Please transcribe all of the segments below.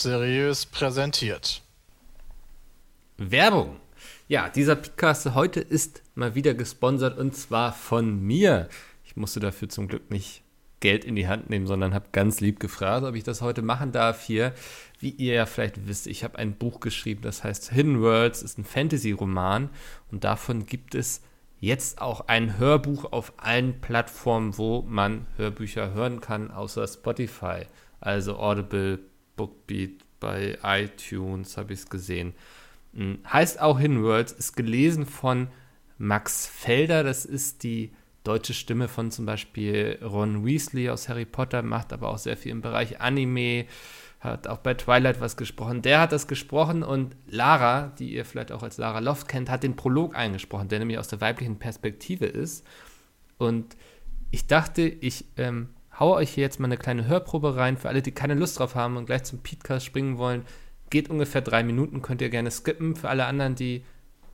Seriös präsentiert. Werbung. Ja, dieser Podcast heute ist mal wieder gesponsert und zwar von mir. Ich musste dafür zum Glück nicht Geld in die Hand nehmen, sondern habe ganz lieb gefragt, ob ich das heute machen darf hier. Wie ihr ja vielleicht wisst, ich habe ein Buch geschrieben, das heißt Hidden Worlds, ist ein Fantasy-Roman und davon gibt es jetzt auch ein Hörbuch auf allen Plattformen, wo man Hörbücher hören kann, außer Spotify. Also Audible, Bookbeat, bei iTunes habe ich es gesehen. Hm, heißt auch Hidden ist gelesen von Max Felder, das ist die deutsche Stimme von zum Beispiel Ron Weasley aus Harry Potter, macht aber auch sehr viel im Bereich Anime, hat auch bei Twilight was gesprochen. Der hat das gesprochen und Lara, die ihr vielleicht auch als Lara Loft kennt, hat den Prolog eingesprochen, der nämlich aus der weiblichen Perspektive ist. Und ich dachte, ich ähm, haue euch hier jetzt mal eine kleine Hörprobe rein. Für alle, die keine Lust drauf haben und gleich zum Podcast springen wollen, geht ungefähr drei Minuten, könnt ihr gerne skippen. Für alle anderen, die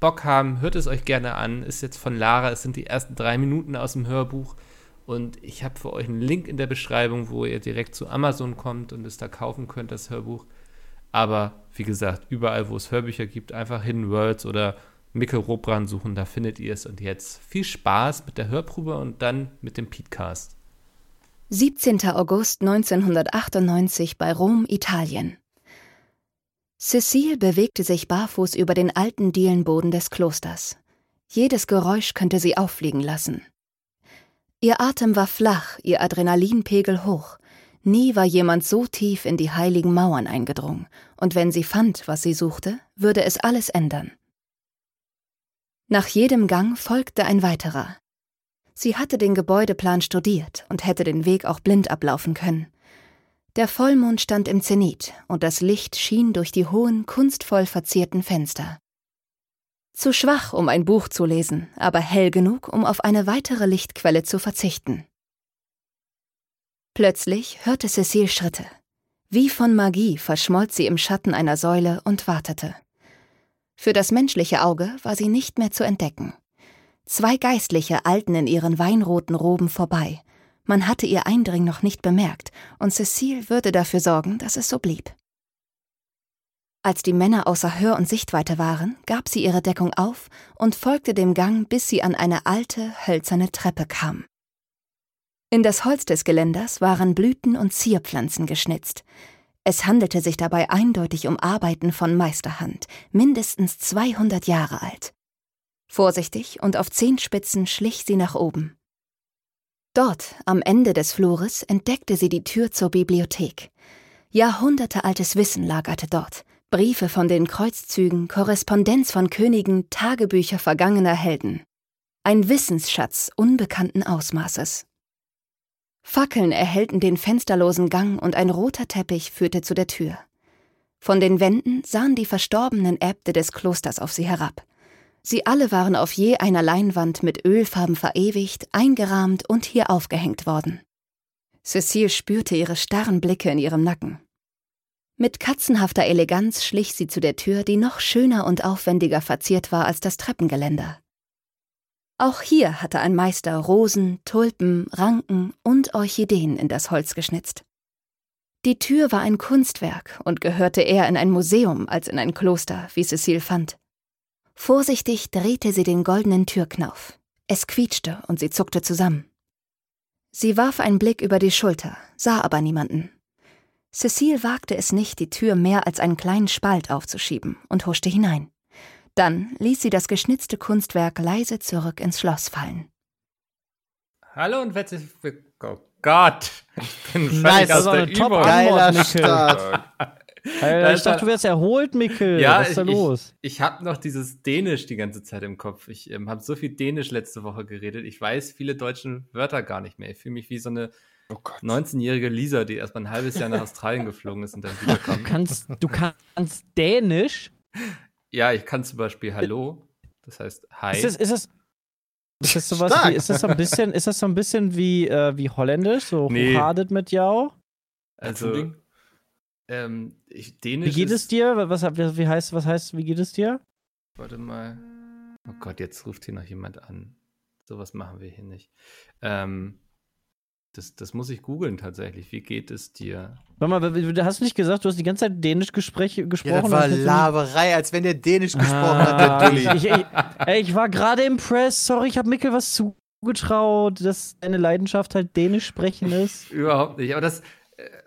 Bock haben, hört es euch gerne an. Ist jetzt von Lara, es sind die ersten drei Minuten aus dem Hörbuch. Und ich habe für euch einen Link in der Beschreibung, wo ihr direkt zu Amazon kommt und es da kaufen könnt, das Hörbuch. Aber wie gesagt, überall, wo es Hörbücher gibt, einfach Hidden Worlds oder Mikkel Robran suchen, da findet ihr es. Und jetzt viel Spaß mit der Hörprobe und dann mit dem Podcast. 17. August 1998 bei Rom, Italien. Cecile bewegte sich barfuß über den alten Dielenboden des Klosters. Jedes Geräusch könnte sie auffliegen lassen. Ihr Atem war flach, ihr Adrenalinpegel hoch. Nie war jemand so tief in die heiligen Mauern eingedrungen, und wenn sie fand, was sie suchte, würde es alles ändern. Nach jedem Gang folgte ein weiterer. Sie hatte den Gebäudeplan studiert und hätte den Weg auch blind ablaufen können. Der Vollmond stand im Zenit und das Licht schien durch die hohen, kunstvoll verzierten Fenster. Zu schwach, um ein Buch zu lesen, aber hell genug, um auf eine weitere Lichtquelle zu verzichten. Plötzlich hörte Cecile Schritte. Wie von Magie verschmolz sie im Schatten einer Säule und wartete. Für das menschliche Auge war sie nicht mehr zu entdecken. Zwei Geistliche eilten in ihren weinroten Roben vorbei. Man hatte ihr Eindringen noch nicht bemerkt, und Cecile würde dafür sorgen, dass es so blieb. Als die Männer außer Hör- und Sichtweite waren, gab sie ihre Deckung auf und folgte dem Gang, bis sie an eine alte, hölzerne Treppe kam. In das Holz des Geländers waren Blüten und Zierpflanzen geschnitzt. Es handelte sich dabei eindeutig um Arbeiten von Meisterhand, mindestens 200 Jahre alt. Vorsichtig und auf Zehenspitzen schlich sie nach oben. Dort, am Ende des Flures, entdeckte sie die Tür zur Bibliothek. Jahrhundertealtes Wissen lagerte dort, Briefe von den Kreuzzügen, Korrespondenz von Königen, Tagebücher vergangener Helden. Ein Wissensschatz unbekannten Ausmaßes. Fackeln erhellten den fensterlosen Gang und ein roter Teppich führte zu der Tür. Von den Wänden sahen die verstorbenen Äbte des Klosters auf sie herab. Sie alle waren auf je einer Leinwand mit Ölfarben verewigt, eingerahmt und hier aufgehängt worden. Cecile spürte ihre starren Blicke in ihrem Nacken. Mit katzenhafter Eleganz schlich sie zu der Tür, die noch schöner und aufwendiger verziert war als das Treppengeländer. Auch hier hatte ein Meister Rosen, Tulpen, Ranken und Orchideen in das Holz geschnitzt. Die Tür war ein Kunstwerk und gehörte eher in ein Museum als in ein Kloster, wie Cecile fand. Vorsichtig drehte sie den goldenen Türknauf. Es quietschte und sie zuckte zusammen. Sie warf einen Blick über die Schulter, sah aber niemanden. Cecile wagte es nicht, die Tür mehr als einen kleinen Spalt aufzuschieben und huschte hinein. Dann ließ sie das geschnitzte Kunstwerk leise zurück ins Schloss fallen. Hallo und herzlich willkommen. Oh Gott, ich bin nice, aus der Top Geiler Start. Alter, ich dachte, du wärst erholt, Mikkel. Ja, Was ist da ich, los? Ich, ich habe noch dieses Dänisch die ganze Zeit im Kopf. Ich ähm, habe so viel Dänisch letzte Woche geredet. Ich weiß viele deutsche Wörter gar nicht mehr. Ich fühle mich wie so eine Oh 19-jährige Lisa, die erst mal ein halbes Jahr nach Australien geflogen ist und dann wiederkam. Du kannst, du kannst Dänisch? Ja, ich kann zum Beispiel Hallo. Das heißt Hi. Ist das, ist das, ist das sowas wie, ist das so ein bisschen, ist das so ein bisschen wie, äh, wie Holländisch, so nee. mit Jau? Also, ähm, ich, Dänisch Wie geht es dir? Was, wie heißt, was heißt, wie geht es dir? Warte mal. Oh Gott, jetzt ruft hier noch jemand an. Sowas machen wir hier nicht. Ähm, Das, das muss ich googeln tatsächlich. Wie geht es dir? Warte mal, hast du nicht gesagt, du hast die ganze Zeit Dänisch Gespräch, gesprochen? Ja, das war Laberei, als wenn der Dänisch ah, gesprochen hat, der Ich, ich, ey, ich war gerade impressed. Sorry, ich habe Mikkel was zugetraut, dass deine Leidenschaft halt Dänisch sprechen ist. Überhaupt nicht. Aber das,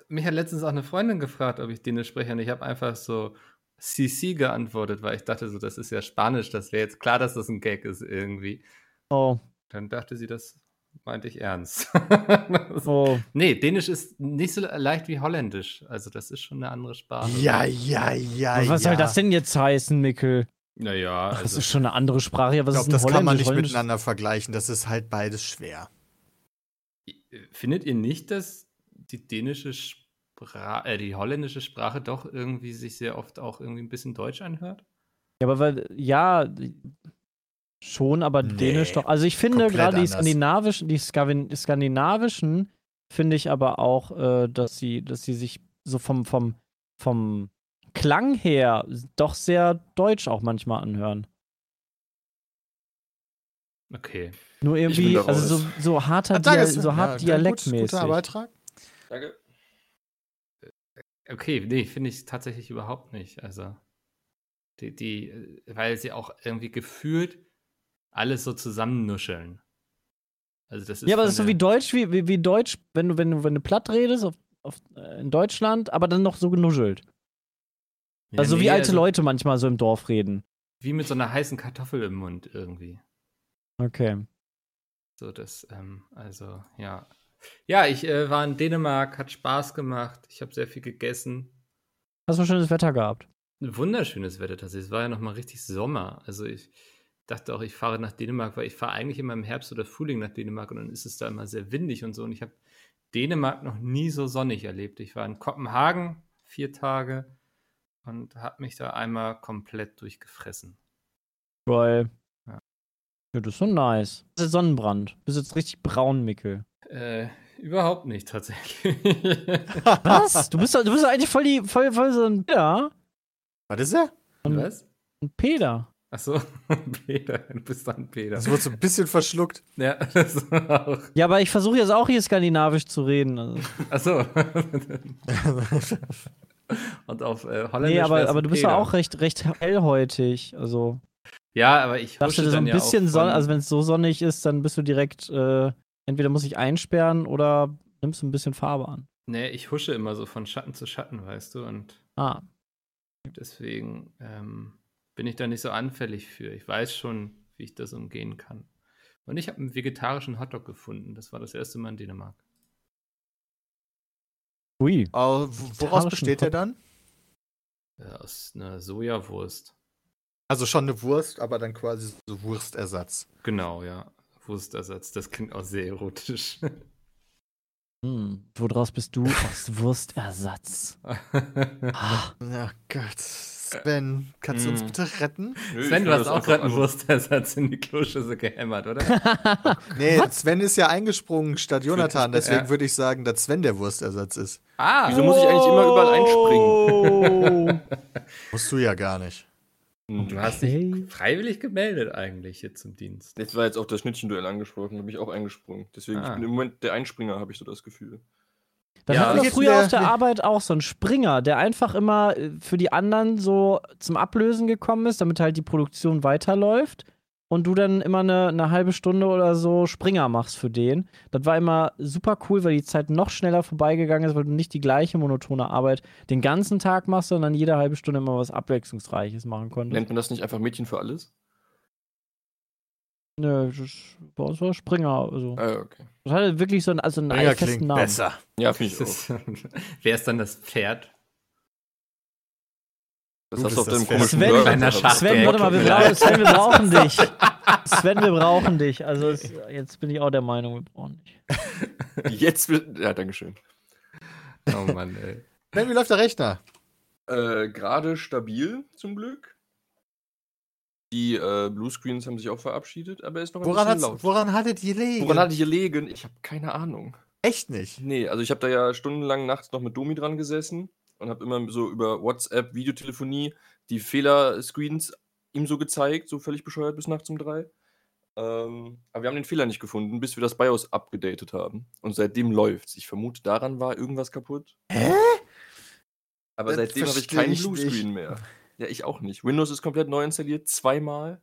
mich hat letztens auch eine Freundin gefragt, ob ich Dänisch spreche. Und ich habe einfach so CC geantwortet, weil ich dachte so, das ist ja Spanisch. Das wäre jetzt klar, dass das ein Gag ist irgendwie. Oh. Dann dachte sie, das meinte ich ernst. oh. Nee, Dänisch ist nicht so leicht wie Holländisch. Also, das ist schon eine andere Sprache. Ja, ja, ja. was ja. soll das denn jetzt heißen, Mikkel? Naja. Also, das ist schon eine andere Sprache. Ja, was ich glaube, das kann man nicht miteinander vergleichen. Das ist halt beides schwer. Findet ihr nicht, dass die dänische Sprache, äh, die holländische Sprache doch irgendwie sich sehr oft auch irgendwie ein bisschen deutsch anhört? Ja, aber weil, ja, Schon, aber nee, Dänisch doch. Also ich finde gerade die skandinavischen, die skandinavischen finde ich aber auch, äh, dass sie, dass sie sich so vom, vom, vom Klang her doch sehr deutsch auch manchmal anhören. Okay. Nur irgendwie, also so, so harter ah, Dia so hart ja, dialektmäßig. Guter Beitrag. Danke. Okay, nee, finde ich tatsächlich überhaupt nicht. Also, die, die, weil sie auch irgendwie gefühlt alles so zusammennuscheln. Also das ist ja, aber das ist so wie Deutsch, wie, wie, wie Deutsch, wenn du, wenn du, wenn du platt redest auf, auf, äh, in Deutschland, aber dann noch so genuschelt. Ja, also nee, wie alte also, Leute manchmal so im Dorf reden. Wie mit so einer heißen Kartoffel im Mund irgendwie. Okay. So, das, ähm, also, ja. Ja, ich äh, war in Dänemark, hat Spaß gemacht, ich habe sehr viel gegessen. Hast du schönes Wetter gehabt? Ein wunderschönes Wetter tatsächlich. Es war ja noch mal richtig Sommer. Also ich, dachte auch, ich fahre nach Dänemark, weil ich fahre eigentlich immer im Herbst oder Frühling nach Dänemark und dann ist es da immer sehr windig und so. Und ich habe Dänemark noch nie so sonnig erlebt. Ich war in Kopenhagen vier Tage und habe mich da einmal komplett durchgefressen. Geil. Ja. das ist so nice. Das ist Sonnenbrand. Du bist jetzt richtig braun, Mickel. Äh, überhaupt nicht, tatsächlich. Was? Du bist, du bist eigentlich voll, die, voll, voll so ein Peter. Was ist er? Was? Ein Peter. Achso, Peter, du bist dann Peter. Das wird so ein bisschen verschluckt. Ja, das auch. Ja, aber ich versuche jetzt auch hier skandinavisch zu reden. Also. Achso. Und auf äh, Holländisch. Nee, aber, aber du bist ja auch recht, recht hellhäutig. Also. Ja, aber ich dachte so ein bisschen ja Sonne, also wenn es so sonnig ist, dann bist du direkt, äh, entweder muss ich einsperren oder nimmst du ein bisschen Farbe an. Nee, ich husche immer so von Schatten zu Schatten, weißt du, und ah. deswegen, ähm, bin ich da nicht so anfällig für. Ich weiß schon, wie ich das umgehen kann. Und ich habe einen vegetarischen Hotdog gefunden. Das war das erste Mal in Dänemark. Ui. Aber woraus besteht der dann? Ja, aus einer Sojawurst. Also schon eine Wurst, aber dann quasi so Wurstersatz. Genau, ja. Wurstersatz. Das klingt auch sehr erotisch. Hm, woraus bist du? Aus Wurstersatz. ah. Oh Gott. Sven, kannst du uns hm. bitte retten? Nö, Sven, du hast auch gerade einen Wurstersatz in die Kloschüssel gehämmert, oder? nee, Was? Sven ist ja eingesprungen statt Jonathan, deswegen ja. würde ich sagen, dass Sven der Wurstersatz ist. Ah! Wieso muss ich eigentlich immer überall einspringen? Musst du ja gar nicht. Und du hast dich freiwillig gemeldet eigentlich hier zum Dienst. Jetzt war jetzt auch das Schnittchenduell angesprochen, da bin ich auch eingesprungen. Deswegen, ah. ich bin im Moment der Einspringer, habe ich so das Gefühl. Dann ja, hatten wir früher auf der Arbeit auch so einen Springer, der einfach immer äh, für die anderen so zum Ablösen gekommen ist, damit halt die Produktion weiterläuft. Und du dann immer eine, eine halbe Stunde oder so Springer machst für den. Das war immer super cool, weil die Zeit noch schneller vorbeigegangen ist, weil du nicht die gleiche monotone Arbeit den ganzen Tag machst, sondern jede halbe Stunde immer was Abwechslungsreiches machen konntest. Nennt man das nicht einfach Mädchen für alles? Nö, das, bei uns war Springer. Also. Ah, okay. Das hatte wirklich so einen, also einen Springer festen Namen. besser. Ja, finde ich auch. Wer ist dann das Pferd? Das hast du auf deinem komischen Sven, Sven, warte mal, wir brauchen, Sven, wir brauchen dich. Sven, wir brauchen dich. Also es, jetzt bin ich auch der Meinung, wir brauchen dich. Jetzt, ja, Dankeschön. Oh Mann, ey. Sven, wie läuft der Rechner? Äh, Gerade stabil, zum Glück. Die äh, Bluescreens haben sich auch verabschiedet, aber er ist noch ein woran bisschen laut. Woran hattet ihr gelegen? Woran hattet ihr gelegen? Ich habe keine Ahnung. Echt nicht? Nee, also ich habe da ja stundenlang nachts noch mit Domi dran gesessen und habe immer so über WhatsApp, Videotelefonie die Fehlerscreens ihm so gezeigt, so völlig bescheuert bis nachts um drei. Ähm, aber wir haben den Fehler nicht gefunden, bis wir das BIOS abgedatet haben. Und seitdem läuft's. Ich vermute, daran war irgendwas kaputt. Hä? Aber Das seitdem habe ich keinen Bluescreen mehr. Ja, ich auch nicht. Windows ist komplett neu installiert, zweimal.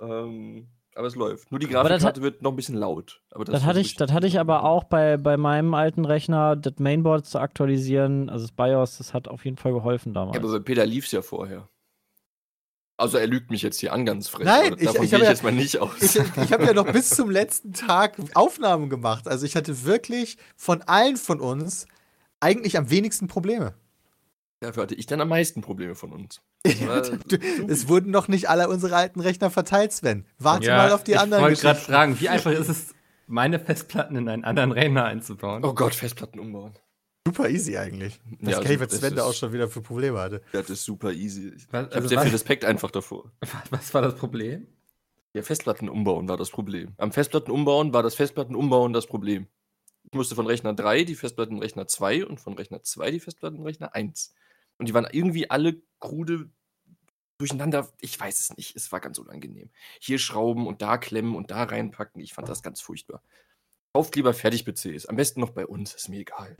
Ähm, aber es läuft. Nur die Aber das Grafikkarte wird noch ein bisschen laut. Aber Das, hatte ich, das hatte ich aber auch bei, bei meinem alten Rechner, das Mainboard zu aktualisieren, also das BIOS, das hat auf jeden Fall geholfen damals. Ja, aber bei Peter lief's ja vorher. Also er lügt mich jetzt hier an, ganz frech. Nein, ich- davon ich gehe hab ich ja- jetzt mal nicht aus. Ich, ich habe ja noch bis zum letzten Tag Aufnahmen gemacht. Also ich hatte wirklich von allen von uns eigentlich am wenigsten Probleme. Dafür hatte ich dann am meisten Probleme von uns. Du, es wurden noch nicht alle unsere alten Rechner verteilt, Sven. Warte mal auf die ich anderen wollte gerade fragen, wie einfach ist es, meine Festplatten in einen anderen Rechner einzubauen? Oh Gott, Festplatten umbauen. Super easy eigentlich. Das Ja, ja, ich, was Sven da auch schon wieder für Probleme hatte. Das ist super easy. Ich Was- habe also sehr viel Respekt einfach davor. Was war das Problem? Ja, Festplatten umbauen war das Problem. Am Festplatten umbauen war das Festplatten umbauen das Problem. Ich musste von Rechner 3 die Festplattenrechner 2 und von Rechner 2 die Festplattenrechner 1. Und die waren irgendwie alle krude durcheinander. Ich weiß es nicht. Es war ganz unangenehm. Hier schrauben und da klemmen und da reinpacken. Ich fand das ganz furchtbar. Kauft lieber Fertig-PCs. Am besten noch bei uns. Ist mir egal.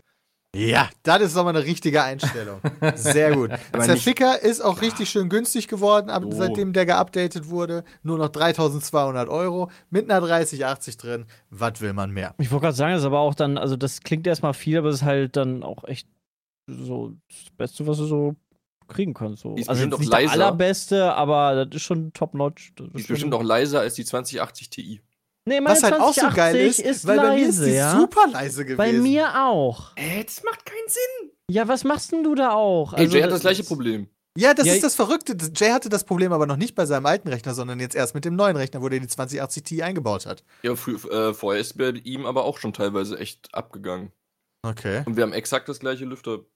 Ja, das ist doch mal eine richtige Einstellung. Sehr gut. Zerficker ist auch richtig schön günstig geworden, ab, So. seitdem der geupdatet wurde. Nur noch 3200 Euro mit einer 3080 drin. Was will man mehr? Ich wollte gerade sagen, das ist aber auch dann, also das klingt erstmal viel, aber es ist halt dann auch echt so das Beste, was du so kriegen kannst. So. Die ist Also bestimmt nicht leiser. der allerbeste, aber das ist schon top-notch. Das Die ist bestimmt auch leiser als die 2080 Ti. Nee, meine Was halt auch so geil 2080 ist, weil leise, bei mir ist die ja? super leise gewesen. Bei mir auch. Äh, das macht keinen Sinn. Ja, was machst denn du da auch? Ey, Jay hat das das gleiche Problem. Ja, das Ja, ist das Verrückte. Jay hatte das Problem aber noch nicht bei seinem alten Rechner, sondern jetzt erst mit dem neuen Rechner, wo der die 2080 Ti eingebaut hat. Ja, äh, vorher ist bei ihm aber auch schon teilweise echt abgegangen. Okay. Und wir haben exakt das gleiche Lüfterproblem.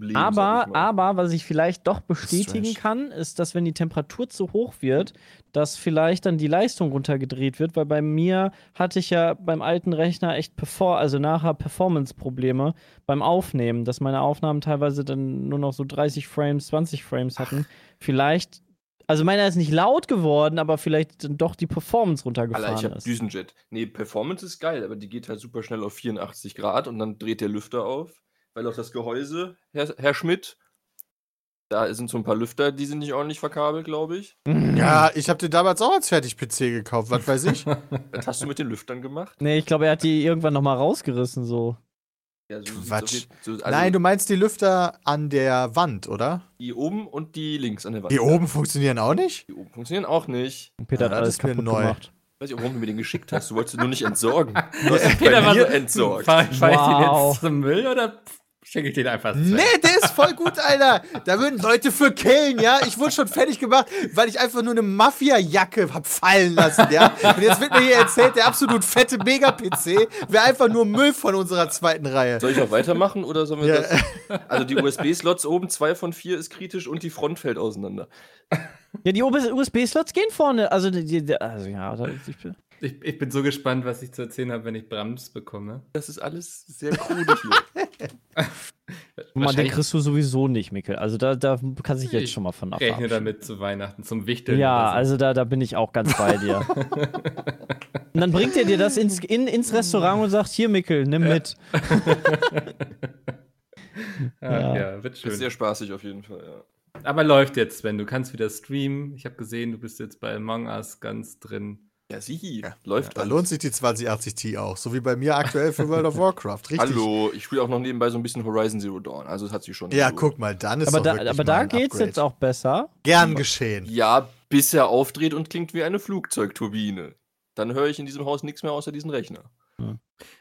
Sag Aber, aber, was ich vielleicht doch bestätigen kann, ist, dass wenn die Temperatur zu hoch wird, dass vielleicht dann die Leistung runtergedreht wird, weil bei mir hatte ich ja beim alten Rechner echt Perfor also nachher Performance-Probleme beim Aufnehmen, dass meine Aufnahmen teilweise dann nur noch so 30 Frames, 20 Frames hatten. Vielleicht, also meiner ist nicht laut geworden, aber vielleicht dann doch die Performance runtergefahren Alter, ich hab ist. Düsenjet. Nee, Performance ist geil, aber die geht halt super schnell auf 84 Grad und dann dreht der Lüfter auf. Weil auch das Gehäuse, Herr, Herr Schmidt, da sind so ein paar Lüfter, die sind nicht ordentlich verkabelt, glaube ich. Ja, ich habe den damals auch als Fertig-PC gekauft, was weiß ich. Was hast du mit den Lüftern gemacht? Nee, ich glaube, er hat die irgendwann nochmal rausgerissen, so. Ja, so Quatsch. So, also Nein, du meinst die Lüfter an der Wand, oder? Die oben und die links an der Wand. Die oben funktionieren auch nicht? Die oben funktionieren auch nicht. Und Peter Ja, hat das alles kaputt neu. gemacht. Ich weiß nicht, warum du mir den geschickt hast. Du wolltest ihn nur nicht entsorgen. Du hast ihn Peter bei war mir so, entsorgt. Fahr ich den Wow. jetzt zum Müll oder schenke ich den einfach weg? Nee, der ist voll gut, Alter. Da würden Leute für killen, ja. Ich wurde schon fertig gemacht, weil ich einfach nur eine Mafia-Jacke hab fallen lassen, ja. Und jetzt wird mir hier erzählt, der absolut fette Mega-PC wäre einfach nur Müll von unserer zweiten Reihe. Soll ich auch weitermachen oder sollen wir Ja. das? Also die USB-Slots oben, zwei von vier ist kritisch und die Front fällt auseinander. Ja, die USB-Slots gehen vorne. Also, die, die, also ja, ich, Ich, ich bin so gespannt, was ich zu erzählen habe, wenn ich Brams bekomme. Das ist alles sehr krude hier. man, den kriegst du sowieso nicht, Mikkel. Also da, da kann sich jetzt schon mal von rechne abhaben. damit zu Weihnachten, zum Wichteln. Ja, so. also da, da bin ich auch ganz bei dir. und dann bringt er dir das ins, in, ins Restaurant und sagt, hier Mikkel, nimm mit. Ja. ja. wird schön. Ist sehr spaßig auf jeden Fall, ja. Aber läuft jetzt, Sven. Du kannst wieder streamen. Ich habe gesehen, du bist jetzt bei Among Us ganz drin. Ja, sie Ja, läuft Da alles. lohnt sich die 2080 Ti auch, so wie bei mir aktuell für World of Warcraft. Richtig. Hallo, ich spiele auch noch nebenbei so ein bisschen Horizon Zero Dawn, also es hat sich schon. Ja, gelohnt. guck mal, dann ist Aber doch da, wirklich aber mal da ein geht's Upgrade. jetzt auch besser. Gern geschehen. Ja, bis er aufdreht und klingt wie eine Flugzeugturbine. Dann höre ich in diesem Haus nichts mehr außer diesen Rechner.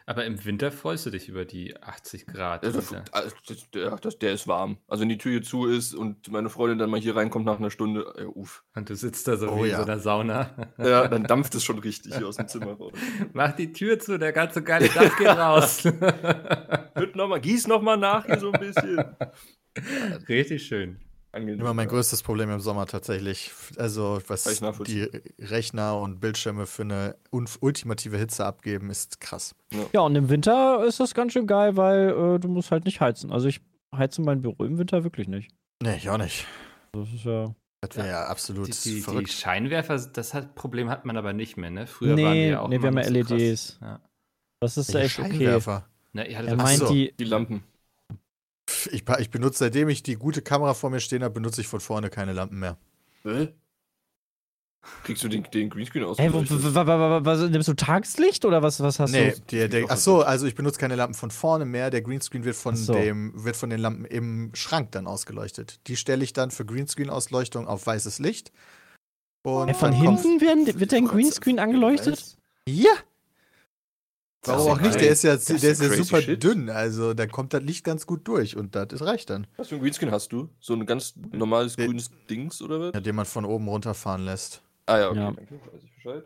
Aber im Winter freust du dich über die 80 Grad. Der, Winter. das, der, das, der ist warm. Also wenn die Tür hier zu ist und meine Freundin dann mal hier reinkommt nach einer Stunde, ja, uff. Und du sitzt da so Oh wie ja. in so einer Sauna. Ja, dann dampft es schon richtig hier aus dem Zimmer raus. Mach die Tür zu, der ganze geile Dampf geht raus. Wird noch mal, gieß noch mal nach hier so ein bisschen. Richtig schön. Angenehm. Immer mein größtes Problem im Sommer tatsächlich. Also, was die Rechner und Bildschirme für eine ultimative Hitze abgeben, ist krass. Ja, und im Winter ist das ganz schön geil, weil äh, du musst halt nicht heizen. Also ich heize mein Büro im Winter wirklich nicht. Nee, ich auch nicht. Das ist ja. Das wäre ja absolut Die, die, die verrückt. Scheinwerfer, das hat, Problem hat man aber nicht mehr, ne? Früher Nee, waren die ja auch nee, wir immer haben ja so. LEDs. Ja. Das ist Welche echt okay. Scheinwerfer. Na, ihr hattet Er meint so. die. Die Lampen. Ich, ich benutze, seitdem ich die gute Kamera vor mir stehen habe, benutze ich von vorne keine Lampen mehr. Hä? Kriegst du den, den Greenscreen aus? Ey, wo, wo, wo, wo, wo, was, nimmst du Tageslicht oder was, was hast nee, du? der, der, ach so, also ich benutze keine Lampen von vorne mehr. Der Greenscreen wird von so. dem, wird von den Lampen im Schrank dann ausgeleuchtet. Die stelle ich dann für Greenscreen-Ausleuchtung auf weißes Licht. Und Ey, von hinten werden, wird dein Greenscreen angeleuchtet? Ja. Warum auch nicht? Der ist ja, der ist ja super shit. dünn. Also da kommt das Licht ganz gut durch und das reicht dann. Was für ein Greenscreen hast du? So ein ganz normales Nee. grünes Dings oder was? Ja, den man von oben runterfahren lässt. Ah ja, okay, Ja. danke. Weiß ich Bescheid.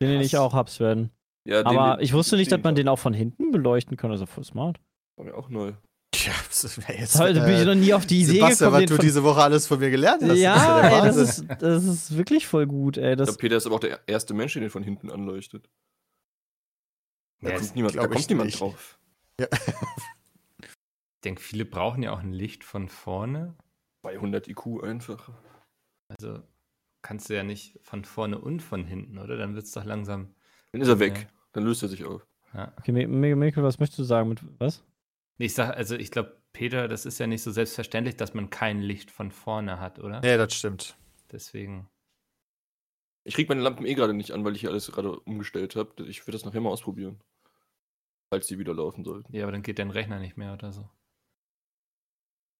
Den, den ich auch hab's werden. Ja, den- Aber den- ich wusste nicht, dass man den auch von hinten beleuchten kann. Also voll smart. war mir auch neu. Tja, das ist jetzt, Da bin ich noch nie auf die Idee Sebastian, gekommen. was du diese Woche alles von mir gelernt hast. ja, das ist der ey, das ist, das ist wirklich voll gut, ey. Ich Das, glaube, Peter ist aber auch der erste Mensch, der den von hinten anleuchtet. Da Ja, kommt niemand, da kommt niemand nicht. drauf. Ich denke, viele brauchen ja auch ein Licht von vorne. 200 IQ einfach. Also kannst du ja nicht von vorne und von hinten, oder? Dann wird es doch langsam. Dann ist er weg. Ja. Dann löst er sich auf. Ja. okay, Mi- Mi- Mikkel, was möchtest du sagen mit was? Ich sag, also ich glaube, Peter, das ist ja nicht so selbstverständlich, dass man kein Licht von vorne hat, oder? Nee, das stimmt. Deswegen. Ich krieg meine Lampen eh gerade nicht an, weil ich hier alles gerade umgestellt habe. Ich würde das nachher mal ausprobieren. Falls die wieder laufen sollten. Ja, aber dann geht dein Rechner nicht mehr oder so.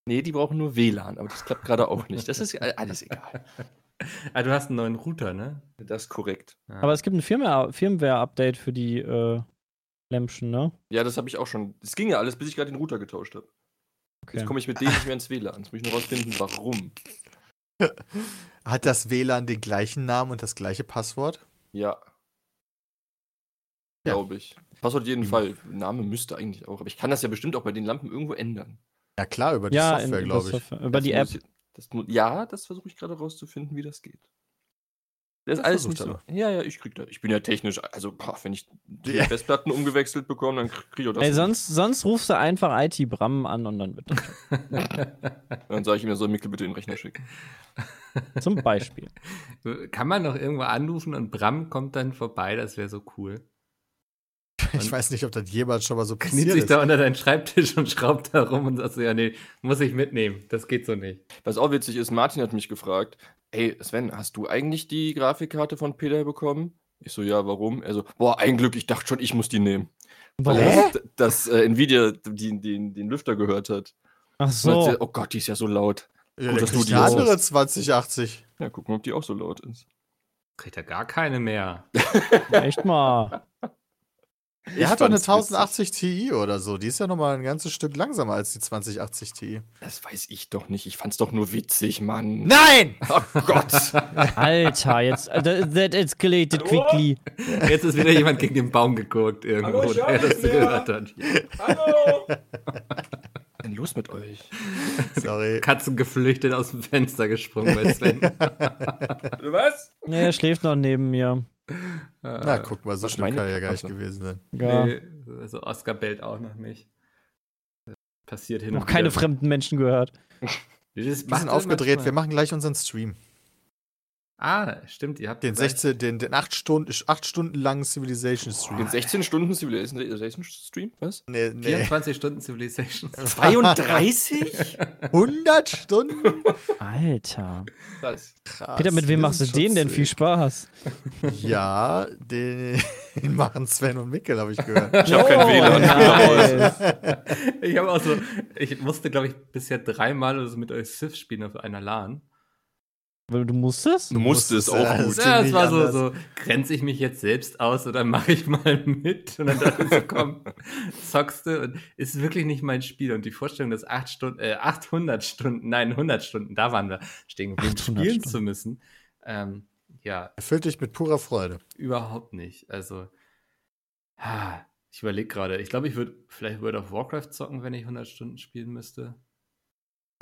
Nee, die brauchen nur WLAN, aber das klappt gerade auch nicht. Das ist ja alles egal. ah, du hast einen neuen Router, ne? Das ist korrekt. Ja. Aber es gibt ein Firmware- Firmware-Update für die äh, Lämpchen, ne? Ja, das habe ich auch schon. Es ging ja alles, bis ich gerade den Router getauscht habe. Okay. Jetzt komme ich mit denen nicht mehr ins WLAN. Jetzt muss ich nur rausfinden, warum. Hat das WLAN den gleichen Namen und das gleiche Passwort? Ja. Ja. Glaube ich. Passwort jeden Mhm. Fall. Name müsste eigentlich auch. Aber ich kann das ja bestimmt auch bei den Lampen irgendwo ändern. Ja klar, über die ja, Software, glaube ich. Software- Über Das die App. ich- Das, ja, das versuche ich gerade rauszufinden, wie das geht. Das ist Das alles nicht so. aber. Ja, ja, ich krieg da. Ich bin ja technisch, also boah, wenn ich die Ja. Festplatten umgewechselt bekomme, dann krieg ich auch das. Ey, sonst, sonst rufst du einfach IT Bram an und dann wird Dann sage ich ihm, er soll Mikkel bitte den Rechner schicken. das zum Beispiel. Kann man noch irgendwo anrufen und Bram kommt dann vorbei, das wäre so cool. Ich weiß nicht, ob das jemals schon mal so Kniet passiert sich ist. da unter deinen Schreibtisch und schraubt da rum und sagt so, ja, nee, muss ich mitnehmen. Das geht so nicht. Was auch witzig ist, Martin hat mich gefragt, ey Sven, hast du eigentlich die Grafikkarte von Peter bekommen? Ich so, ja, warum? Er so, boah, ein Glück, ich dachte schon, ich muss die nehmen. Weil Warum? er das, das äh, Nvidia die, die, den Lüfter gehört hat. Ach Und so. hat sie, oh Gott, die ist ja so laut. Ja, Gut, dass du die andere 2080. Ja, guck mal, ob die auch so laut ist. Kriegt er gar keine mehr. Echt mal. Er hat doch eine fand's witzig. 1080 Ti oder so. Die ist ja nochmal ein ganzes Stück langsamer als die 2080 Ti. Das weiß ich doch nicht. Ich fand's doch nur witzig, Mann. Nein! Oh Gott. Alter, jetzt. äh, That, escalated quickly. Jetzt ist wieder jemand gegen den Baum geguckt irgendwo, Hallo, der das gehört hat. Hallo! Was denn los mit euch? Sorry. Katzen geflüchtet aus dem Fenster gesprungen bei Sven. Was? Nee, er schläft noch neben mir. Na, guck mal, so schlimm kann er ja gar nicht gewesen sein. Ja. Nee, also Oscar bellt auch noch nicht. Passiert hin Noch und keine wieder. fremden Menschen gehört. Wir sind aufgedreht, manchmal. wir machen gleich unseren Stream. Ah, stimmt, ihr habt Den gleich- 16, den, den 8 Stunden, 8 Stunden langen Civilization Den Stream. 16 Stunden Civilization Stream? Was? Nee, nee. 24 Stunden Civilization. 32? 100 Stunden? Alter. Krass, Peter, mit wem machst du den denn? Viel. Spaß. Ja, den, den machen Sven und Mikkel, habe ich gehört. Ich habe kein WLAN. nice. Ich habe auch so, ich musste, glaube ich, bisher dreimal oder so mit euch Civ spielen auf einer LAN. Weil Du musstest? Du musstest musstest, auch gut. Ja, es war so, anders. so, grenze ich mich jetzt selbst aus oder mache ich mal mit? Und dann dachte ich so, komm, zockst du und ist wirklich nicht mein Spiel. Und die Vorstellung, dass acht Stunden, äh, 800 Stunden, nein, 100 Stunden, da waren wir stehen geblieben, 800 spielen Stunden. zu müssen. Ähm, ja, Erfüllt dich mit purer Freude. überhaupt nicht. Also, ah, ich überlege gerade. Ich glaube, ich würde vielleicht World of Warcraft zocken, wenn ich 100 Stunden spielen müsste.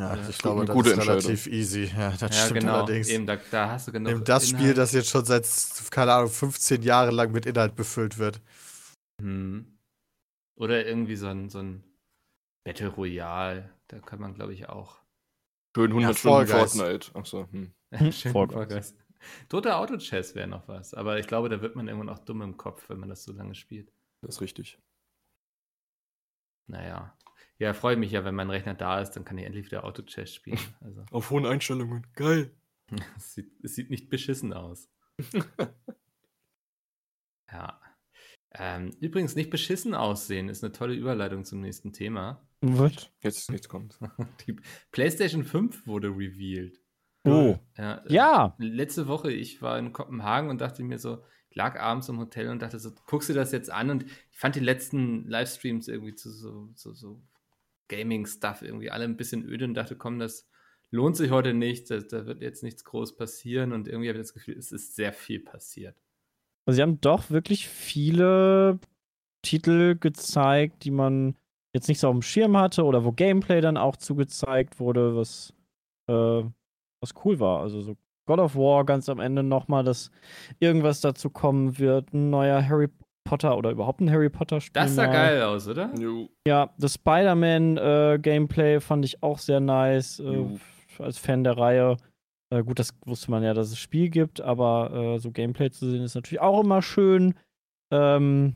Ja, Ja, ich glaube, das gute ist Entscheidung. relativ easy. Ja, das ja, stimmt genau. allerdings. Eben, da, da hast du genau. Nimm das Spiel, das jetzt schon seit, keine Ahnung, 15 Jahre lang mit Inhalt befüllt wird. Hm. Oder irgendwie so ein, so ein Battle Royale. Da kann man, glaube ich, auch. Schön 100 Ja, Stunden. Fortnite. Achso, hm. Schön Guys. Toter Auto-Chess wäre noch was, aber ich glaube, da wird man irgendwann auch dumm im Kopf, wenn man das so lange spielt. Das ist richtig. Naja. Ja, freue mich ja, wenn mein Rechner da ist, dann kann ich endlich wieder Auto-Chess spielen. Also, Auf hohen Einstellungen. Geil. es, sieht, es sieht nicht beschissen aus. Ja. Ähm, übrigens, nicht beschissen aussehen ist eine tolle Überleitung zum nächsten Thema. Wird. Jetzt nichts kommt. Die PlayStation 5 wurde revealed. Oh. Ja, äh, Ja. Letzte Woche, ich war in Kopenhagen und dachte mir so, ich lag abends im Hotel und dachte so, guckst du das jetzt an? Und ich fand die letzten Livestreams irgendwie zu so, so, so Gaming-Stuff irgendwie alle ein bisschen öde und dachte, komm, das lohnt sich heute nicht, da, da wird jetzt nichts groß passieren und irgendwie habe ich das Gefühl, es ist sehr viel passiert. Also sie haben doch wirklich viele Titel gezeigt, die man jetzt nicht so auf dem Schirm hatte oder wo Gameplay dann auch zugezeigt wurde, was, äh, was cool war. Also so God of War ganz am Ende nochmal, dass irgendwas dazu kommen wird, ein neuer Harry Potter oder überhaupt ein Harry Potter Spiel. Das sah mal. geil aus, oder? Jo. Ja, das Spider-Man-Gameplay fand ich auch sehr nice, äh, als Fan der Reihe. Äh, gut, das wusste man ja, dass es Spiel gibt, aber äh, so Gameplay zu sehen ist natürlich auch immer schön. Ähm,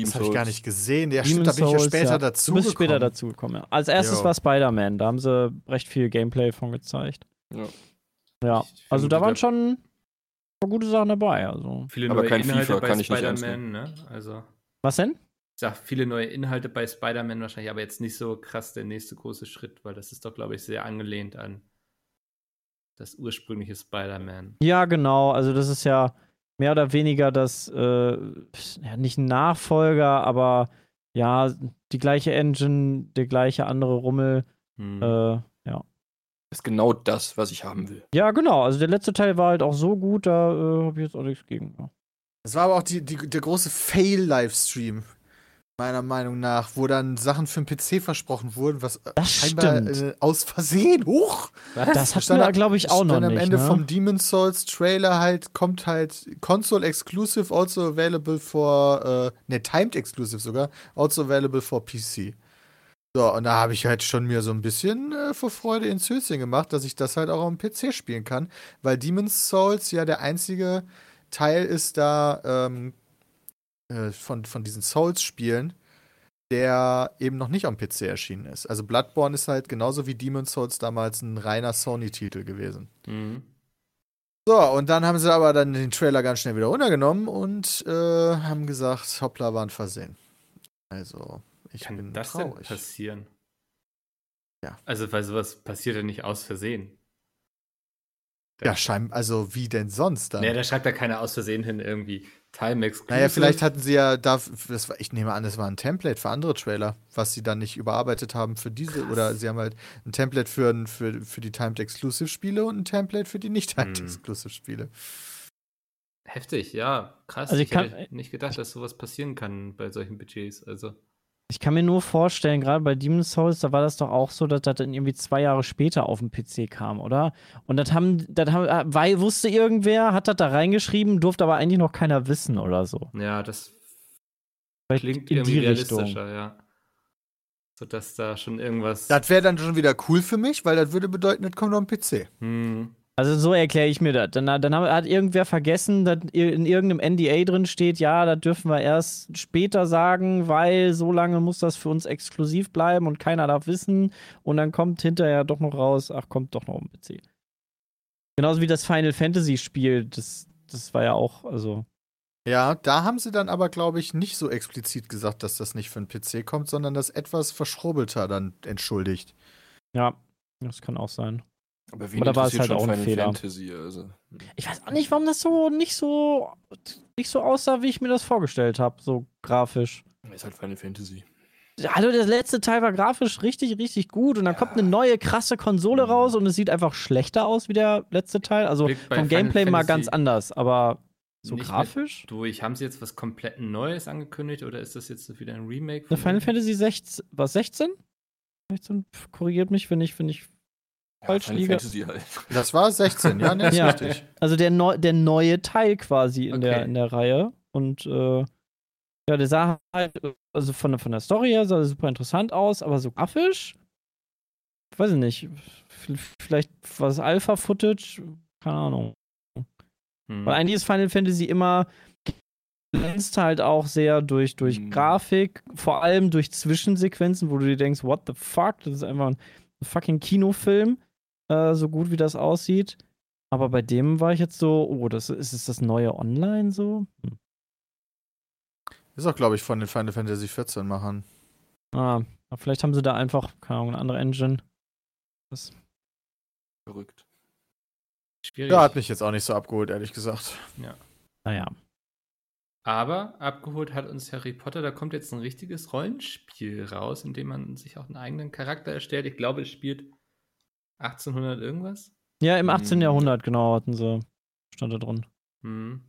Das habe ich gar nicht gesehen. Ja, stimmt, da bin ich ja später ja. dazu. Du bist später gekommen. dazu gekommen, ja. Als erstes Jo. war Spider-Man, da haben sie recht viel Gameplay von gezeigt. Ja. Ja, also da waren schon gute Sachen dabei. Also. Viele Aber neue kein Inhalte FIFA bei kann ich nicht Spider-Man, ne? Also, Was denn? ich sag viele neue Inhalte bei Spider-Man wahrscheinlich, aber jetzt nicht so krass der nächste große Schritt, weil das ist doch, glaube ich, sehr angelehnt an das ursprüngliche Spider-Man. Ja, genau. Also das ist ja mehr oder weniger das, äh, ja, nicht ein Nachfolger, aber ja, die gleiche Engine, der gleiche andere Rummel. Hm. Äh, ist genau das, was ich haben will. ja, genau. Also der letzte Teil war halt auch so gut, da äh, habe ich jetzt auch nichts gegen. Ja. Das war aber auch die, die, der große Fail-Livestream, meiner Meinung nach, wo dann Sachen für den PC versprochen wurden, was äh, Das scheinbar äh, aus Versehen, huch, Was? Das hat da- glaube ich, auch noch nicht. am Ende ne? vom Demon's Souls Trailer halt, kommt halt Console Exclusive, also available for, äh, ne, Timed Exclusive sogar, also available for PC. So, und da habe ich halt schon mir so ein bisschen äh, vor Freude ins Höschen gemacht, dass ich das halt auch am PC spielen kann, weil Demon's Souls ja der einzige Teil ist da ähm, äh, von, von diesen Souls-Spielen, der eben noch nicht am PC erschienen ist. Also Bloodborne ist halt genauso wie Demon's Souls damals ein reiner Sony-Titel gewesen. Mhm. So, und dann haben sie aber dann den Trailer ganz schnell wieder runtergenommen und äh, haben gesagt, hoppla, waren versehen. Also, ich Kann bin das denn traurig. passieren? Ja. Also, weil sowas passiert ja nicht aus Versehen. Ja, scheinbar, also wie denn sonst dann? Nee, da schreibt ja keiner aus Versehen hin irgendwie Time Exclusive. naja, vielleicht hatten sie ja da, das war, ich nehme an, das war ein Template für andere Trailer, was sie dann nicht überarbeitet haben für diese, Krass. oder sie haben halt ein Template für, ein- für, für die Timed Exclusive Spiele und ein Template für die nicht Timed Hm. Exclusive Spiele. Heftig, ja, krass. Also ich ich kann- hätte nicht gedacht, dass sowas passieren kann bei solchen Budgets. Also, Ich kann mir nur vorstellen, gerade bei Demon's Souls, da war das doch auch so, dass das dann irgendwie zwei Jahre später auf den PC kam, oder? Und das haben, das haben, äh, weil wusste irgendwer, hat das da reingeschrieben, durfte aber eigentlich noch keiner wissen oder so. ja, das Vielleicht klingt in irgendwie die Richtung. realistischer, ja. Sodass da schon irgendwas. Das wäre dann schon wieder cool für mich, weil das würde bedeuten, das kommt auf den PC. Hm. Also so erkläre ich mir das. Dann, dann hat irgendwer vergessen, dass in irgendeinem NDA drin steht, ja, das dürfen wir erst später sagen, weil so lange muss das für uns exklusiv bleiben und keiner darf wissen. Und dann kommt hinterher doch noch raus, ach, kommt doch noch ein PC. Genauso wie das Final Fantasy Spiel, das, das war ja auch, also. Ja, da haben sie dann aber, glaube ich, nicht so explizit gesagt, dass das nicht für den PC kommt, sondern das etwas verschrobelter dann entschuldigt. Ja, das kann auch sein. Aber wen Oder war es halt auch ein Fehler? Fantasy? Also, Ich weiß auch nicht, warum das so nicht so nicht so aussah, wie ich mir das vorgestellt habe, so grafisch. ist halt Final Fantasy. Also der letzte Teil war grafisch richtig, richtig gut und dann kommt eine neue krasse Konsole raus und es sieht einfach schlechter aus wie der letzte Teil. Also vom Gameplay mal ganz anders, aber so nicht grafisch? Durch, haben sie jetzt was komplett Neues angekündigt oder ist das jetzt wieder ein Remake? Eine Final? Fantasy 16, was 16? 16? Pff, Korrigiert mich, wenn ich, wenn ich falsch Final liege. Fantasy halt. Das war 16, ja, ne, ist Ja. richtig. Also der, neu, der neue Teil quasi in, der, Okay. in der Reihe. Und äh, ja, der sah halt, also von, der- von der Story her sah er super interessant aus, aber so grafisch weiß ich nicht, vielleicht was Alpha-Footage, keine Ahnung. Hm. Weil eigentlich ist Final Fantasy immer glänzt halt auch sehr durch, durch hm. Grafik, vor allem durch Zwischensequenzen, wo du dir denkst, what the fuck, das ist einfach ein fucking Kinofilm, äh, so gut wie das aussieht. Aber bei dem war ich jetzt so, oh, das ist, ist das neue Online so? Hm. Ist auch, glaube ich, von den Final Fantasy 14 machen. Ah, vielleicht haben sie da einfach, keine Ahnung, eine andere Engine. Das Verrückt. Schwierig. Ja, hat mich jetzt auch nicht so abgeholt, ehrlich gesagt. Ja. Naja. Aber abgeholt hat uns Harry Potter, da kommt jetzt ein richtiges Rollenspiel raus, in dem man sich auch einen eigenen Charakter erstellt. Ich glaube, es spielt 1800 irgendwas. Ja, im 18. Hm. Jahrhundert, genau, hatten sie. Stand da drin. Hm.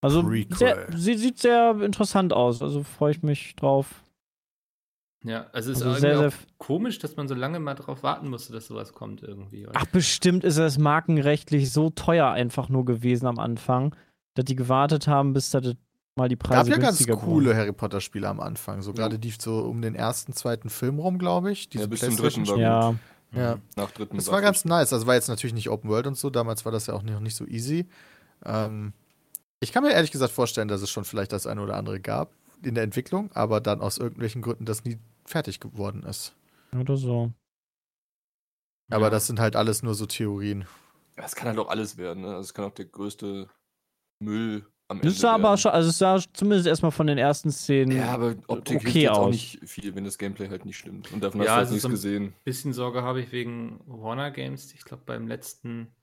Also, sehr, sie sieht sehr interessant aus. Also freue ich mich drauf. Ja, also es ist also sehr, sehr komisch, dass man so lange mal drauf warten musste, dass sowas kommt irgendwie. Oder? Ach, bestimmt ist es markenrechtlich so teuer einfach nur gewesen am Anfang, dass die gewartet haben, bis das mal die Preise gab ja ganz coole Harry Potter Spiele am Anfang, so gerade die so um den ersten, zweiten Film rum, glaube ich. Diese ja, bis zum dritten war gut. Ja. Nach dritten. Das war ganz nice. Also war jetzt natürlich nicht Open World und so. Damals war das ja auch noch nicht so easy. Ähm, ich kann mir ehrlich gesagt vorstellen, dass es schon vielleicht das eine oder andere gab in der Entwicklung, aber dann aus irgendwelchen Gründen das nie fertig geworden ist. Oder so. Aber ja. das sind halt alles nur so Theorien. Es kann halt auch alles werden, ne? Also es kann auch der größte Müll am Ende. Das sah aber schon, also es sah zumindest erstmal von den ersten Szenen. Ja, aber Optik okay jetzt auch nicht viel, wenn das Gameplay halt nicht stimmt. Und davon ja, hast du halt also nichts so gesehen. Ein bisschen Sorge habe ich wegen Warner Games. Ich glaube, beim letzten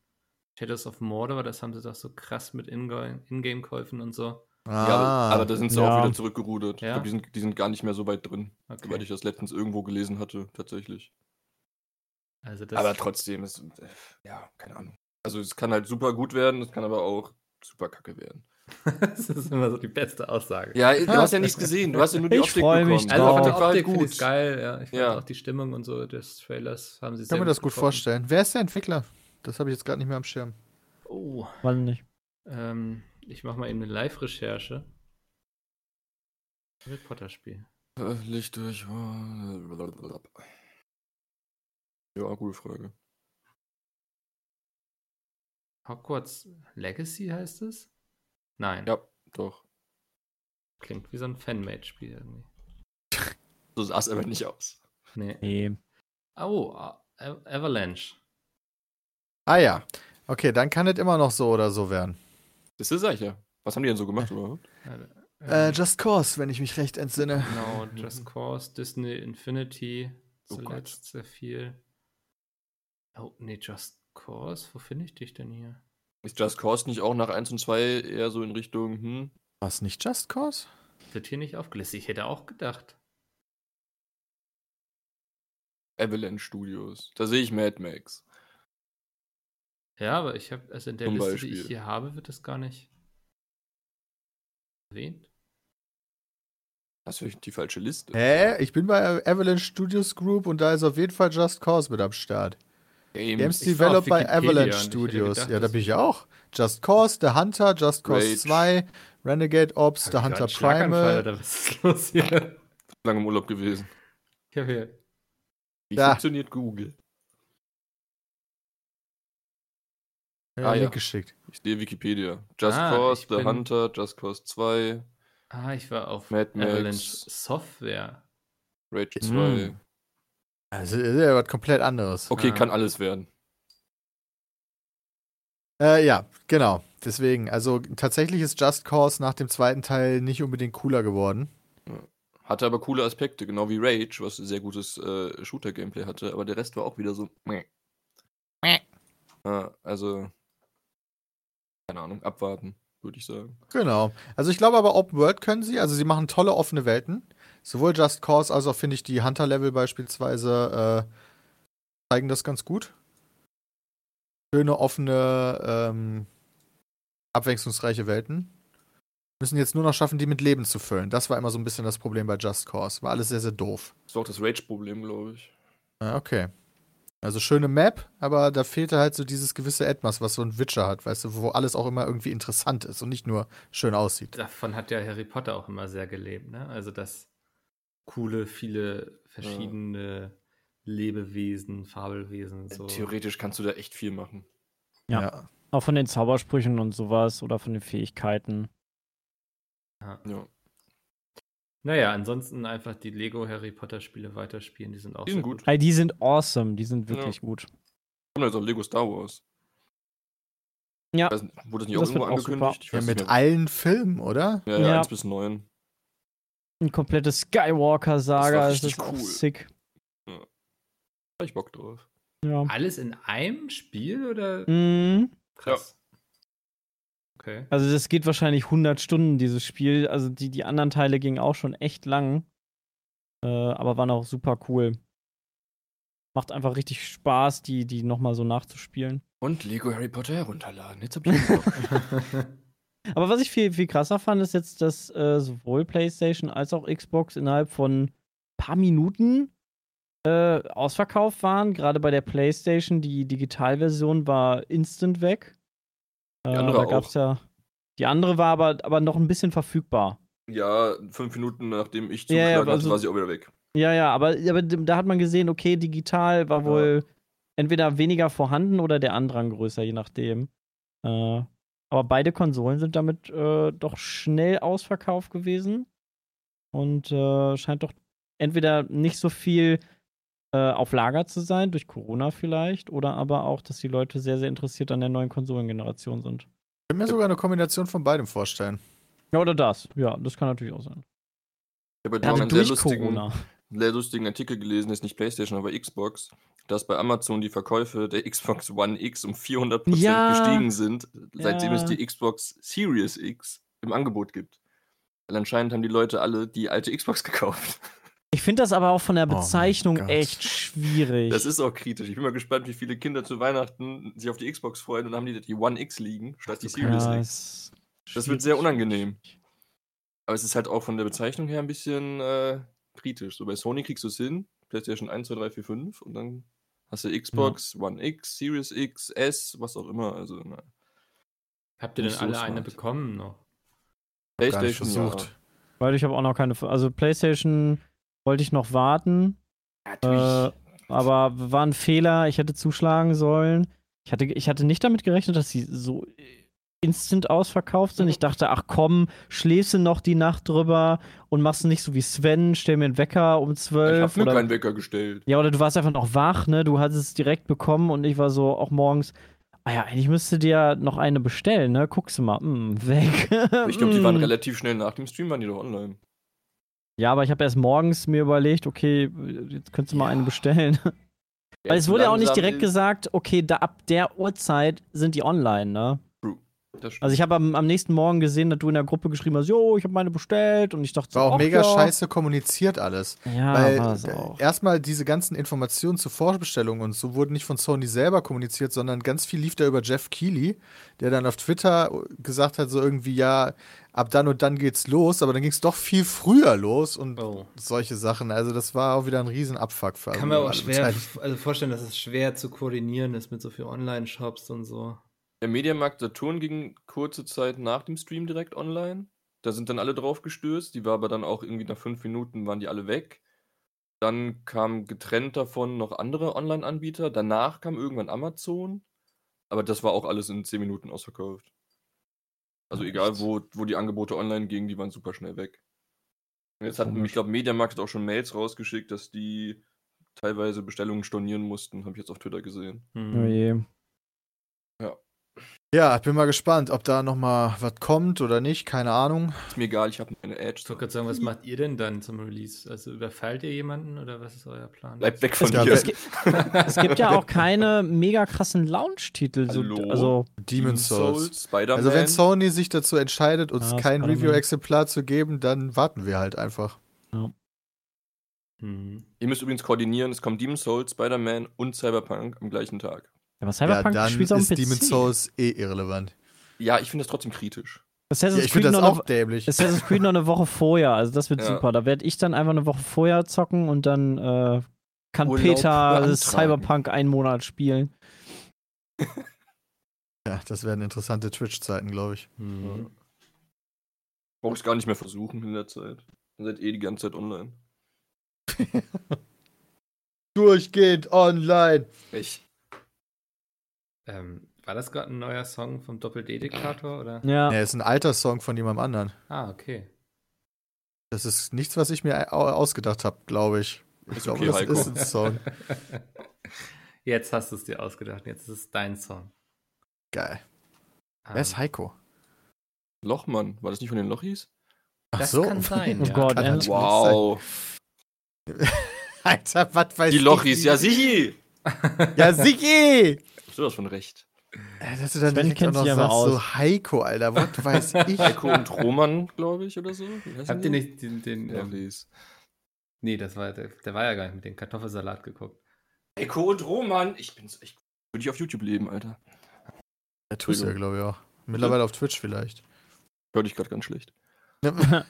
Shadows of Mordor, das haben sie doch so krass mit Ingame-Käufen und so. Ah, ja, aber, aber, da sind sie ja. auch wieder zurückgerudert. Ja? Ich glaube, die sind, die sind gar nicht mehr so weit drin, okay. weil ich das letztens irgendwo gelesen hatte, tatsächlich. Also aber trotzdem, ist, äh, ja, keine Ahnung. Also es kann halt super gut werden, es kann aber auch super kacke werden. das ist immer so die beste Aussage. Ja, du hast ja nichts gesehen, du hast ja nur die ich Optik bekommen. Mich also drauf. die Optik war gut. geil, ja. Ich fand ja. auch die Stimmung und so des Trailers haben sie Ich kann mir das gut getroffen. vorstellen. Wer ist der Entwickler? Das habe ich jetzt gerade nicht mehr am Schirm. Oh. Wann nicht? Ähm, ich mache mal eben eine Live-Recherche. Harry Potter-Spiel. Licht durch. Ja, gute Frage. Hogwarts Legacy heißt es? Nein. Ja, doch. Klingt wie so ein Fanmade-Spiel irgendwie. so sah es aber nicht aus. Nee. nee. Oh, Avalanche. Ah ja. Okay, dann kann es immer noch so oder so werden. Das ist sicher. Was haben die denn so gemacht überhaupt? Äh, Just Cause, wenn ich mich recht entsinne. Genau, Just Cause, Disney Infinity, oh zuletzt Gott. sehr viel. Oh, nee, Just Cause, wo finde ich dich denn hier? Ist Just Cause nicht auch nach 1 und 2 eher so in Richtung, hm? Was, nicht Just Cause? Wird hier nicht aufgelistet. Ich hätte auch gedacht. Avalanche Studios. Da sehe ich Mad Max. Ja, aber ich habe, also in der Zum Liste, Beispiel. die ich hier habe, wird das gar nicht erwähnt. Hast du die falsche Liste? Hä? Ich bin bei Avalanche Studios Group und da ist auf jeden Fall Just Cause mit am Start. Game. Games developed by Avalanche Studios. Gedacht, ja, da bin ich auch. Just Cause, The Hunter, Just Cause Rage. 2, Renegade Ops, The Hunter Primal. Oder was ist los hier? Lange im Urlaub gewesen. Ja, hier. Wie ja. funktioniert Google? Ja, ah, ja. geschickt. Ich sehe Wikipedia. Just ah, Cause, The Hunter, Just Cause 2. Ah, ich war auf Mad Avalanche Max, Software. Rage 2. Mm. Also ist ja was komplett anderes. Okay, ah. kann alles werden. Äh, ja, genau. Deswegen, also tatsächlich ist Just Cause nach dem zweiten Teil nicht unbedingt cooler geworden. Hatte aber coole Aspekte, genau wie Rage, was sehr gutes äh, Shooter-Gameplay hatte, aber der Rest war auch wieder so. Meh. Meh. Ja, also keine Ahnung, abwarten, würde ich sagen. Genau. Also ich glaube aber Open World können sie, also sie machen tolle offene Welten. Sowohl Just Cause als auch finde ich die Hunter-Level beispielsweise äh, zeigen das ganz gut. Schöne, offene, ähm, abwechslungsreiche Welten. Müssen jetzt nur noch schaffen, die mit Leben zu füllen. Das war immer so ein bisschen das Problem bei Just Cause. War alles sehr, sehr doof. Das war auch das Rage-Problem, glaube ich. Ja, okay. Also schöne Map, aber da fehlte halt so dieses gewisse Etwas, was so ein Witcher hat, weißt du, wo alles auch immer irgendwie interessant ist und nicht nur schön aussieht. Davon hat ja Harry Potter auch immer sehr gelebt, ne? Also das coole, viele verschiedene Lebewesen, Fabelwesen. So. Theoretisch kannst du da echt viel machen. Ja. Ja. Auch von den Zaubersprüchen und sowas oder von den Fähigkeiten. Ja. Naja, ansonsten einfach die Lego Harry Potter Spiele weiterspielen, die sind auch Die sind sehr gut. Ey, die sind awesome, die sind wirklich gut. Und jetzt auch Lego Star Wars. Ja. Weiß wurde das nicht auch Das irgendwo auch angekündigt? Ich Ja, mit allen Filmen, oder? Ja, ja, Ja. 1 bis 9. Ein komplettes Skywalker-Saga, Das ist auch cool. sick. Hab ich Bock drauf. Ja. Alles in einem Spiel oder? Mhm. Krass. Okay. Also das geht wahrscheinlich 100 Stunden, dieses Spiel. Also die, die anderen Teile gingen auch schon echt lang. Äh, aber waren auch super cool. Macht einfach richtig Spaß, die, die nochmal so nachzuspielen. Und Lego Harry Potter herunterladen. Jetzt hab ich Bock. Aber was ich viel, viel krasser fand, ist jetzt, dass äh, sowohl PlayStation als auch Xbox innerhalb von paar Minuten äh, ausverkauft waren. Gerade bei der PlayStation, die Digitalversion war instant weg. Die Äh, andere da gab's auch. ja. Die andere war aber, aber noch ein bisschen verfügbar. ja, fünf Minuten nachdem ich Ja, ja, zugeschlagen aber hatte, war sie auch wieder weg. Ja, ja, aber, aber da hat man gesehen, okay, digital war Ja. wohl entweder weniger vorhanden oder der Andrang größer, je nachdem. Äh, aber beide Konsolen sind damit äh, doch schnell ausverkauft gewesen. Und äh, scheint doch entweder nicht so viel äh, auf Lager zu sein, durch Corona vielleicht, oder aber auch, dass die Leute sehr, sehr interessiert an der neuen Konsolengeneration sind. Ich kann mir sogar eine Kombination von beidem vorstellen. Ja, oder das. Ja, das kann natürlich auch sein. Ich habe heute Gerade Morgen einen sehr durch lustigen, Corona. sehr lustigen Artikel gelesen, ist nicht PlayStation, aber Xbox, dass bei Amazon die Verkäufe der Xbox One X um 400% Ja. gestiegen sind, seitdem Ja. es die Xbox Series X im Angebot gibt. Weil anscheinend haben die Leute alle die alte Xbox gekauft. Ich finde das aber auch von der Oh Bezeichnung Gott. echt schwierig. Das ist auch kritisch. Ich bin mal gespannt, wie viele Kinder zu Weihnachten sich auf die Xbox freuen und dann haben die die One X liegen, statt die Series ja, X. Das wird sehr unangenehm. Aber es ist halt auch von der Bezeichnung her ein bisschen äh, kritisch. So bei Sony kriegst du es hin, PlayStation 1, 2, 3, 4, 5 und dann hast du Xbox, One X, Series X, S, was auch immer. Also na, Habt ihr denn Nicht so alle eine bekommen noch? PlayStation versucht. Ja. Weil ich habe auch noch keine. Also PlayStation wollte ich noch warten, äh, aber war ein Fehler. Ich hätte zuschlagen sollen. Ich hatte, ich hatte nicht damit gerechnet, dass sie so instant ausverkauft sind. Ich dachte, ach komm, schläfst du noch die Nacht drüber und machst nicht so wie Sven, stell mir einen Wecker um ich 12. habe mir keinen Wecker gestellt. ja, oder du warst einfach noch wach, ne? Du hattest es direkt bekommen und ich war so auch morgens. Ah ja, eigentlich müsste dir noch eine bestellen, ne? Guckst du mal, mm, weg. Ich glaube, die waren Mm. relativ schnell nach dem Stream, waren die doch online. Ja, aber ich habe erst morgens mir überlegt, okay, jetzt könntest du mal eine bestellen. Weil es wurde ja auch nicht direkt gesagt, okay, da ab der Uhrzeit sind die online, ne? Also ich habe am, am nächsten Morgen gesehen, dass du in der Gruppe geschrieben hast, jo, ich habe meine bestellt und ich dachte, War auch mega ja. scheiße kommuniziert alles. Ja, Weil erstmal diese ganzen Informationen zur Vorbestellung und so wurden nicht von Sony selber kommuniziert, sondern ganz viel lief da über Jeff Keighley, der dann auf Twitter gesagt hat, so irgendwie, ja, ab dann und dann geht's los, aber dann ging es doch viel früher los und Oh. solche Sachen. Also das war auch wieder ein riesen Abfuck für Kann man auch alle schwer also vorstellen, dass es schwer zu koordinieren ist mit so vielen Online-Shops und so. Der Mediamarkt Saturn ging kurze Zeit nach dem Stream direkt online. Da sind dann alle drauf gestürzt. Die war aber dann auch irgendwie nach fünf Minuten waren die alle weg. Dann kam getrennt davon noch andere Online-Anbieter. Danach kam irgendwann Amazon. Aber das war auch alles in zehn Minuten ausverkauft. Also egal, wo, wo die Angebote online gingen, die waren super schnell weg. Und jetzt hatten, Komisch. ich glaube, Mediamarkt hat auch schon Mails rausgeschickt, dass die teilweise Bestellungen stornieren mussten. Habe ich jetzt auf Twitter gesehen. Hm. Oh je. Ja, ich bin mal gespannt, ob da noch mal was kommt oder nicht, keine Ahnung. Ist mir egal, ich habe eine Edge. Ich wollte gerade sagen, was macht ihr denn dann zum Release? Also überfallt ihr jemanden oder was ist euer Plan? Bleib weg von Ja, mir. das- Es gibt ja auch keine mega krassen Launch-Titel. So, also, Demon's Souls. Spider-Man. Also wenn Sony sich dazu entscheidet, uns Ah, kein. Review-Exemplar zu geben, dann warten wir halt einfach. Hm. Ihr müsst übrigens koordinieren, es kommt Demon's Souls, Spider-Man und Cyberpunk am gleichen Tag. Ja, was Cyberpunk ja, dann spielt ist. Demon's Souls eh irrelevant. Ja, ich finde das trotzdem kritisch. Assassin's Ja, ich finde das noch auch eine, dämlich. Assassin's Creed noch eine Woche vorher, also das wird Ja. super. Da werde ich dann einfach eine Woche vorher zocken und dann äh, kann Urlaub Peter. Cyberpunk einen Monat spielen. Ja, das werden interessante Twitch-Zeiten, glaube ich. Hm. Brauche ich gar nicht mehr versuchen in der Zeit. Ihr seid eh die ganze Zeit online. Durchgehend online. Ich. Ähm, war das gerade ein neuer Song vom Doppel-D-Diktator, oder? Ja. Ja, ist ein alter Song von jemandem anderen. Ah, okay. Das ist nichts, was ich mir au- ausgedacht habe, glaube ich. Ich Ist glaube, okay, das Heiko. ist ein Song. Jetzt hast du es dir ausgedacht. Jetzt ist es dein Song. Geil. Ähm, Wer ist Heiko? Lochmann. War das nicht von den Lochis? Ach Das so. kann sein, Oh ja. Gott, Kann Wow. Alter, was weiß Die ich, Lochis, wie- ja sichi. Ja, Sigi! Du hast von recht. Äh, Dass du dann Sven direkt kennt auch noch sich aber sagst, so aus. Heiko, Alter, was weiß ich. Heiko und Roman, glaube ich, oder so. Habt ihr nicht den, den ähm, nee, das war, der, der war ja gar nicht mit dem Kartoffelsalat geguckt. Heiko und Roman. Ich bin's echt. Würde ich auf YouTube leben, Alter. Ja, tust du ja, glaube ich, auch. Mittlerweile auf Twitch vielleicht. Hör dich gerade ganz schlecht.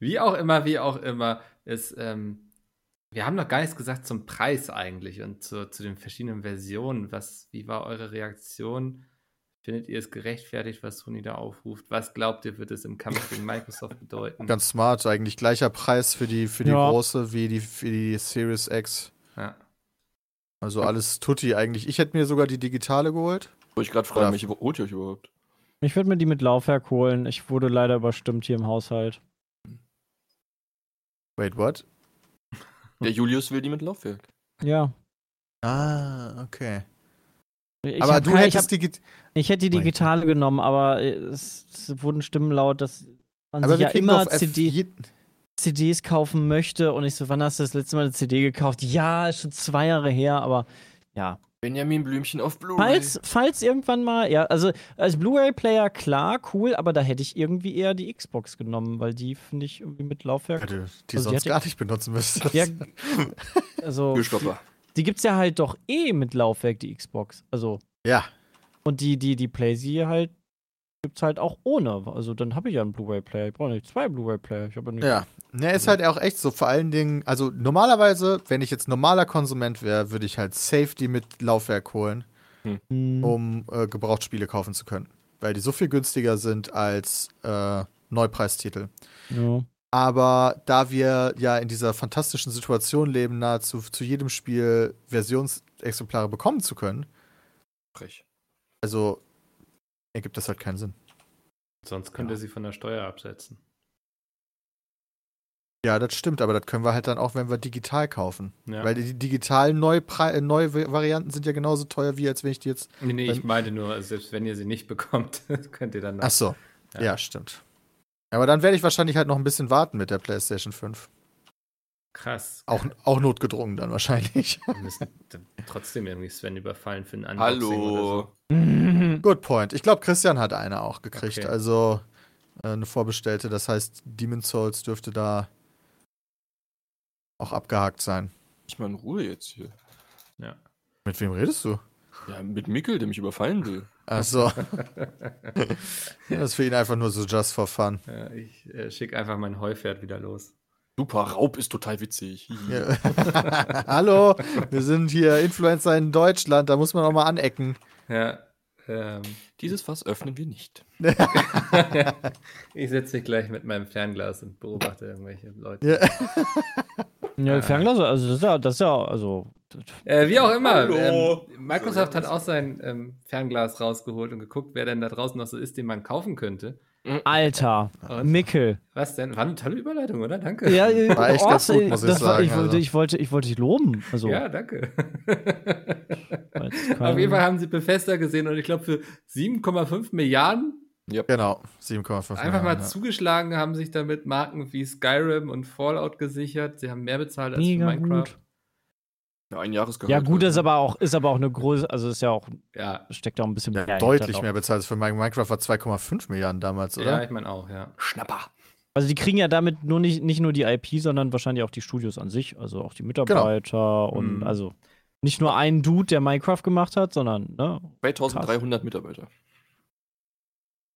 Wie auch immer, wie auch immer, ist, ähm, wir haben noch gar nichts gesagt zum Preis eigentlich und zu, zu den verschiedenen Versionen. Was, wie war eure Reaktion? Findet ihr es gerechtfertigt, was Sony da aufruft? Was glaubt ihr, wird es im Kampf gegen Microsoft bedeuten? Ganz smart, eigentlich gleicher Preis für die, für die Ja. große wie die, für die Series X. ja. Also alles Tutti eigentlich. Ich hätte mir sogar die digitale geholt. Wollte ich gerade fragen, welche holt ihr euch überhaupt? Ich würde mir die mit Laufwerk holen. Ich wurde leider überstimmt hier im Haushalt. Wait, what? Der Julius will die mit Laufwerk. Ja. Ah, okay. Ich Aber du kein- ich, hab, hättest die. ich hätte die digitale genommen, aber es, es wurden Stimmen laut, dass man Aber sich ja immer CD, CDs kaufen möchte. Und ich so, wann hast du das letzte Mal eine CD gekauft? Ja, ist schon zwei Jahre her, aber ja. Benjamin Blümchen auf Blu-ray. Falls, falls irgendwann mal, ja, also als Blu-ray-Player klar, cool, aber da hätte ich irgendwie eher die Xbox genommen, weil die finde ich irgendwie mit Laufwerk. Ja, du die Also die sonst hatte- gar nicht benutzen müsstest. Ja, also, Türstopper. die gibt's ja halt doch eh mit Laufwerk, die Xbox. Also, ja. und die, die, die PlayZ halt gibt's halt auch ohne. Also dann habe ich ja einen Blu-ray-Player. Ich brauche nicht zwei Blu-ray-Player. Ich habe ja nicht. Ja. Ne, ist halt auch echt so. Vor allen Dingen, also normalerweise, wenn ich jetzt normaler Konsument wäre, würde ich halt Safety mit Laufwerk holen, Hm. um äh, Gebrauchtspiele kaufen zu können. Weil die so viel günstiger sind als äh, Neupreistitel. Ja. Aber da wir ja in dieser fantastischen Situation leben, nahezu zu jedem Spiel Versionsexemplare bekommen zu können, Frech. also ergibt das halt keinen Sinn. Sonst könnt ihr sie von der Steuer absetzen. Ja, das stimmt, aber das können wir halt dann auch, wenn wir digital kaufen. Ja. Weil die digitalen äh, neue Varianten sind ja genauso teuer, wie als wenn ich die jetzt. nee, nee, ich meinte nur, also selbst wenn ihr sie nicht bekommt, könnt ihr dann. Ach so. Ja. Ja, stimmt. Aber dann werde ich wahrscheinlich halt noch ein bisschen warten mit der PlayStation 5. Krass. Auch, auch notgedrungen dann wahrscheinlich. Wir müssen trotzdem irgendwie Sven überfallen für ein Unboxing oder Hallo. so. Good point. Ich glaube, Christian hat eine auch gekriegt. Okay. Also äh, eine vorbestellte. Das heißt, Demon's Souls dürfte da auch abgehakt sein. Ich in Ruhe jetzt hier. Ja. Mit wem redest du? Ja, mit Mickel, der mich überfallen will. Achso. das ist für ihn einfach nur so just for fun. Ja, ich äh, schicke einfach mein Heupferd wieder los. Super, Raub ist total witzig. Ja. Hallo, wir sind hier Influencer in Deutschland, da muss man auch mal anecken. Ja. Ähm, Dieses Fass öffnen wir nicht. ich setze mich gleich mit meinem Fernglas und beobachte irgendwelche Leute. Ja. Ja, Fernglas, also das ist ja, das ist ja, also. Äh, wie auch immer. Ähm, Microsoft hat auch sein ähm, Fernglas rausgeholt und geguckt, wer denn da draußen noch so ist, den man kaufen könnte. Alter, Und- Mickel. Was denn? War eine tolle Überleitung, oder? Danke. Ja, War echt ganz gut, muss ich das war, sagen, ich, wollte, also. ich, wollte, ich wollte dich loben. Also, Ja, danke. Auf jeden Fall haben sie Bethesda gesehen und ich glaube für 7,5 Milliarden Genau, 7,5 einfach Milliarden, mal ja. zugeschlagen, haben sich damit Marken wie Skyrim und Fallout gesichert. Sie haben mehr bezahlt als Mega für Minecraft. gut. Ja, ein Jahresgehalt. Ja, gut, halt, ist aber auch, ist aber auch eine große, also ist ja auch, Ja, steckt ja auch ein bisschen mehr. Deutlich hinter mehr bezahlt als für Min- Minecraft war 2,5 Milliarden damals, ja, oder? ich meine auch, ja. Schnapper. Also die kriegen ja damit nur nicht, nicht nur die IP, sondern wahrscheinlich auch die Studios an sich, also auch die Mitarbeiter und Mhm. also nicht nur einen Dude, der Minecraft gemacht hat, sondern, ne? 2300 Mitarbeiter.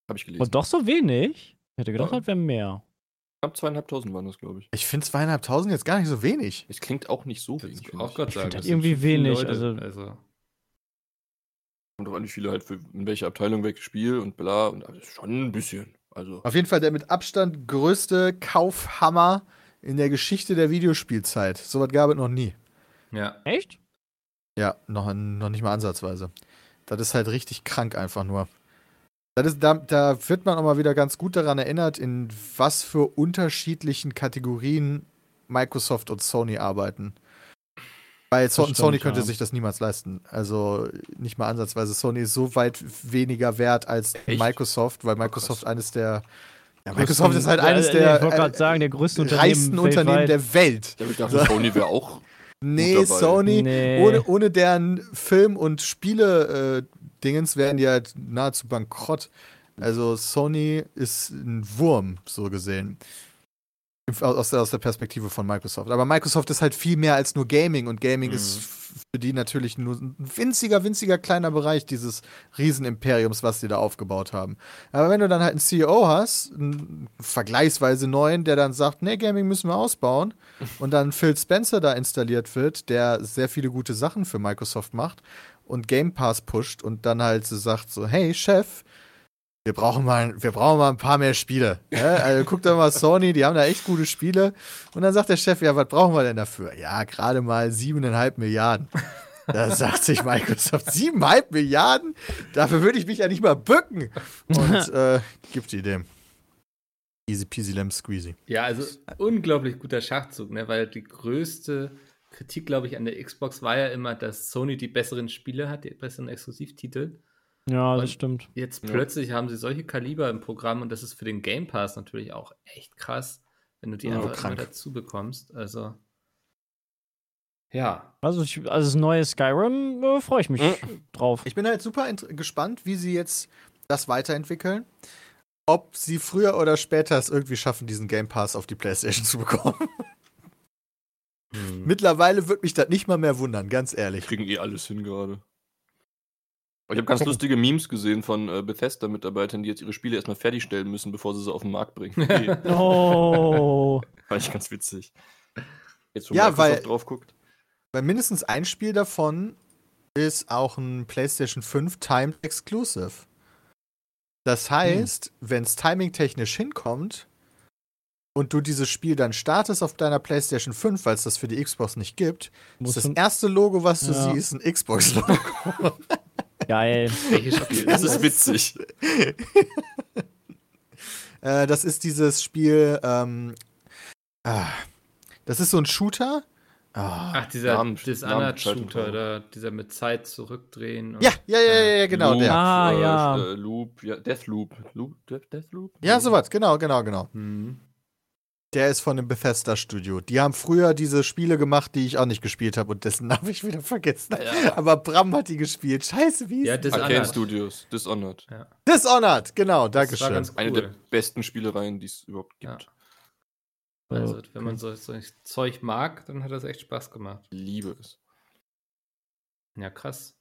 Habe ich gelesen. Und doch so wenig? Ich hätte gedacht, Ja. das wäre mehr. Knapp zweieinhalbtausend waren das, glaube ich. Ich finde zweieinhalbtausend jetzt gar nicht so wenig. Es klingt auch nicht so Das wenig. auch ich. Gott sagen. das das irgendwie wenig, Leute, also- also Kommt doch an, wie viele halt für in welche Abteilung welches Spiel und bla. Und also schon ein bisschen. Also. Auf jeden Fall der mit Abstand größte Kaufhammer in der Geschichte der Videospielzeit. Sowas gab es noch nie. Ja. Echt? Ja, noch, noch nicht mal ansatzweise. Das ist halt richtig krank einfach nur. Das ist, da, da wird man auch mal wieder ganz gut daran erinnert, in was für unterschiedlichen Kategorien Microsoft und Sony arbeiten. Weil so, stimmt, Sony könnte ja. sich das niemals leisten. Also nicht mal ansatzweise. Sony ist so weit weniger wert als Echt? Microsoft, weil Microsoft eines der. Ja, Größten- Microsoft ist halt eines der Ich wollte äh, gerade sagen, der größten Unternehmen reichsten Unternehmen weltweit. der Welt. Ja, ich dachte, Sony wäre auch. Nee, Gut dabei. Sony, Nee. ohne, ohne deren Film- und Spiele-Dingens wären die halt nahezu bankrott. Also Sony ist ein Wurm, so gesehen. Aus der, aus der Perspektive von Microsoft. Aber Microsoft ist halt viel mehr als nur Gaming und Gaming Mhm. ist für die natürlich nur ein winziger, winziger kleiner Bereich dieses Riesenimperiums, was die da aufgebaut haben. Aber wenn du dann halt einen CEO hast, einen vergleichsweise neuen, der dann sagt, nee, Gaming müssen wir ausbauen und dann Phil Spencer da installiert wird, der sehr viele gute Sachen für Microsoft macht und Game Pass pusht und dann halt so sagt so, hey Chef, wir brauchen mal, wir brauchen mal ein paar mehr Spiele. Ja, also guck doch mal Sony, die haben da echt gute Spiele. Und dann sagt der Chef, ja, was brauchen wir denn dafür? Ja, gerade mal siebeneinhalb Milliarden. Da sagt sich Microsoft, siebeneinhalb Milliarden? Dafür würde ich mich ja nicht mal bücken. Und äh, gibt die dem. Easy peasy lemon squeezy. Ja, also unglaublich guter Schachzug, ne? weil die größte Kritik, glaube ich, an der Xbox war ja immer, dass Sony die besseren Spiele hat, die besseren Exklusivtitel. Ja, das Und- stimmt. Jetzt Ja. plötzlich haben sie solche Kaliber im Programm und das ist für den Game Pass natürlich auch echt krass, wenn du die Ja, einfach krank. immer dazu bekommst. Also, ja. Also, ich, also das neue Skyrim äh, freue ich mich Mhm. drauf. Ich bin halt super gespannt, wie sie jetzt das weiterentwickeln. Ob sie früher oder später es irgendwie schaffen, diesen Game Pass auf die PlayStation zu bekommen. Hm. Mittlerweile wird mich das nicht mal mehr wundern, ganz ehrlich. Kriegen eh alles hin gerade. Ich habe ganz lustige Memes gesehen von äh, Bethesda-Mitarbeitern, die jetzt ihre Spiele erstmal fertigstellen müssen, bevor sie sie auf den Markt bringen. Oh. Fand ich ganz witzig. Jetzt, wo Ja, Microsoft weil- drauf guckt. Weil mindestens ein Spiel davon ist auch ein PlayStation 5 Timed Exclusive. Das heißt, wenn es timingtechnisch hinkommt und du dieses Spiel dann startest auf deiner PlayStation 5, weil es das für die Xbox nicht gibt, Muss ist das erste Logo, was du Ja. siehst, ein Xbox-Logo. Geil. Das ist witzig. äh, das ist dieses Spiel, ähm, ah, das ist so ein Shooter. Ah. Ach, dieser Dishonored-Shooter, oder dieser mit Zeit zurückdrehen. und- Ja, ja, ja, ja, ja, genau, Loop, der. Ah, äh, ja. Äh, Loop, ja, Deathloop. Loop, Death- Deathloop? Ja, sowas, genau, genau, genau. Hm. Der ist von dem Bethesda Studio. Die haben früher diese Spiele gemacht, die ich auch nicht gespielt habe und dessen Namen ich wieder vergessen. Aber Bram hat die gespielt. Scheiße, wie Ja, ist Dishonored. Arcane Studios, Dishonored. Dishonored, genau, Das Dankeschön. cool. Eine der besten Spielereien, die es überhaupt Ja. gibt. Also, wenn man so, so Zeug mag, dann hat das echt Spaß gemacht. Ich liebe es. Ja, krass.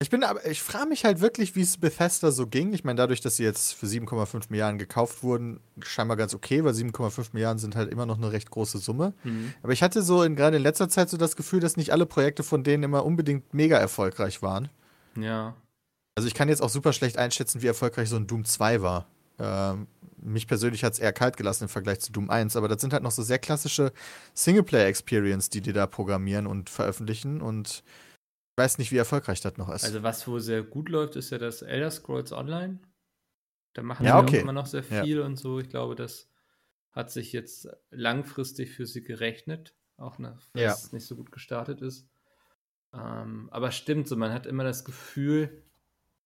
Ich bin aber, ich frage mich halt wirklich, wie es Bethesda so ging. Ich meine, dadurch, dass sie jetzt für 7,5 Milliarden gekauft wurden, scheinbar ganz okay, weil 7,5 Milliarden sind halt immer noch eine recht große Summe. Mhm. Aber ich hatte so in, gerade in letzter Zeit so das Gefühl, dass nicht alle Projekte von denen immer unbedingt mega erfolgreich waren. Ja. Also ich kann jetzt auch super schlecht einschätzen, wie erfolgreich so ein Doom 2 war. Ähm, mich persönlich hat es eher kalt gelassen im Vergleich zu Doom 1, aber das sind halt noch so sehr klassische Singleplayer-Experience, die die da programmieren und veröffentlichen und weiß nicht, wie erfolgreich das noch ist. Also, was wo sehr gut läuft, ist ja das Elder Scrolls Online. Da machen Ja, okay. immer noch sehr Ja. viel und so. Ich glaube, das hat sich jetzt langfristig für sie gerechnet. Auch wenn Ja. es nicht so gut gestartet ist. Ähm, aber stimmt so, man hat immer das Gefühl,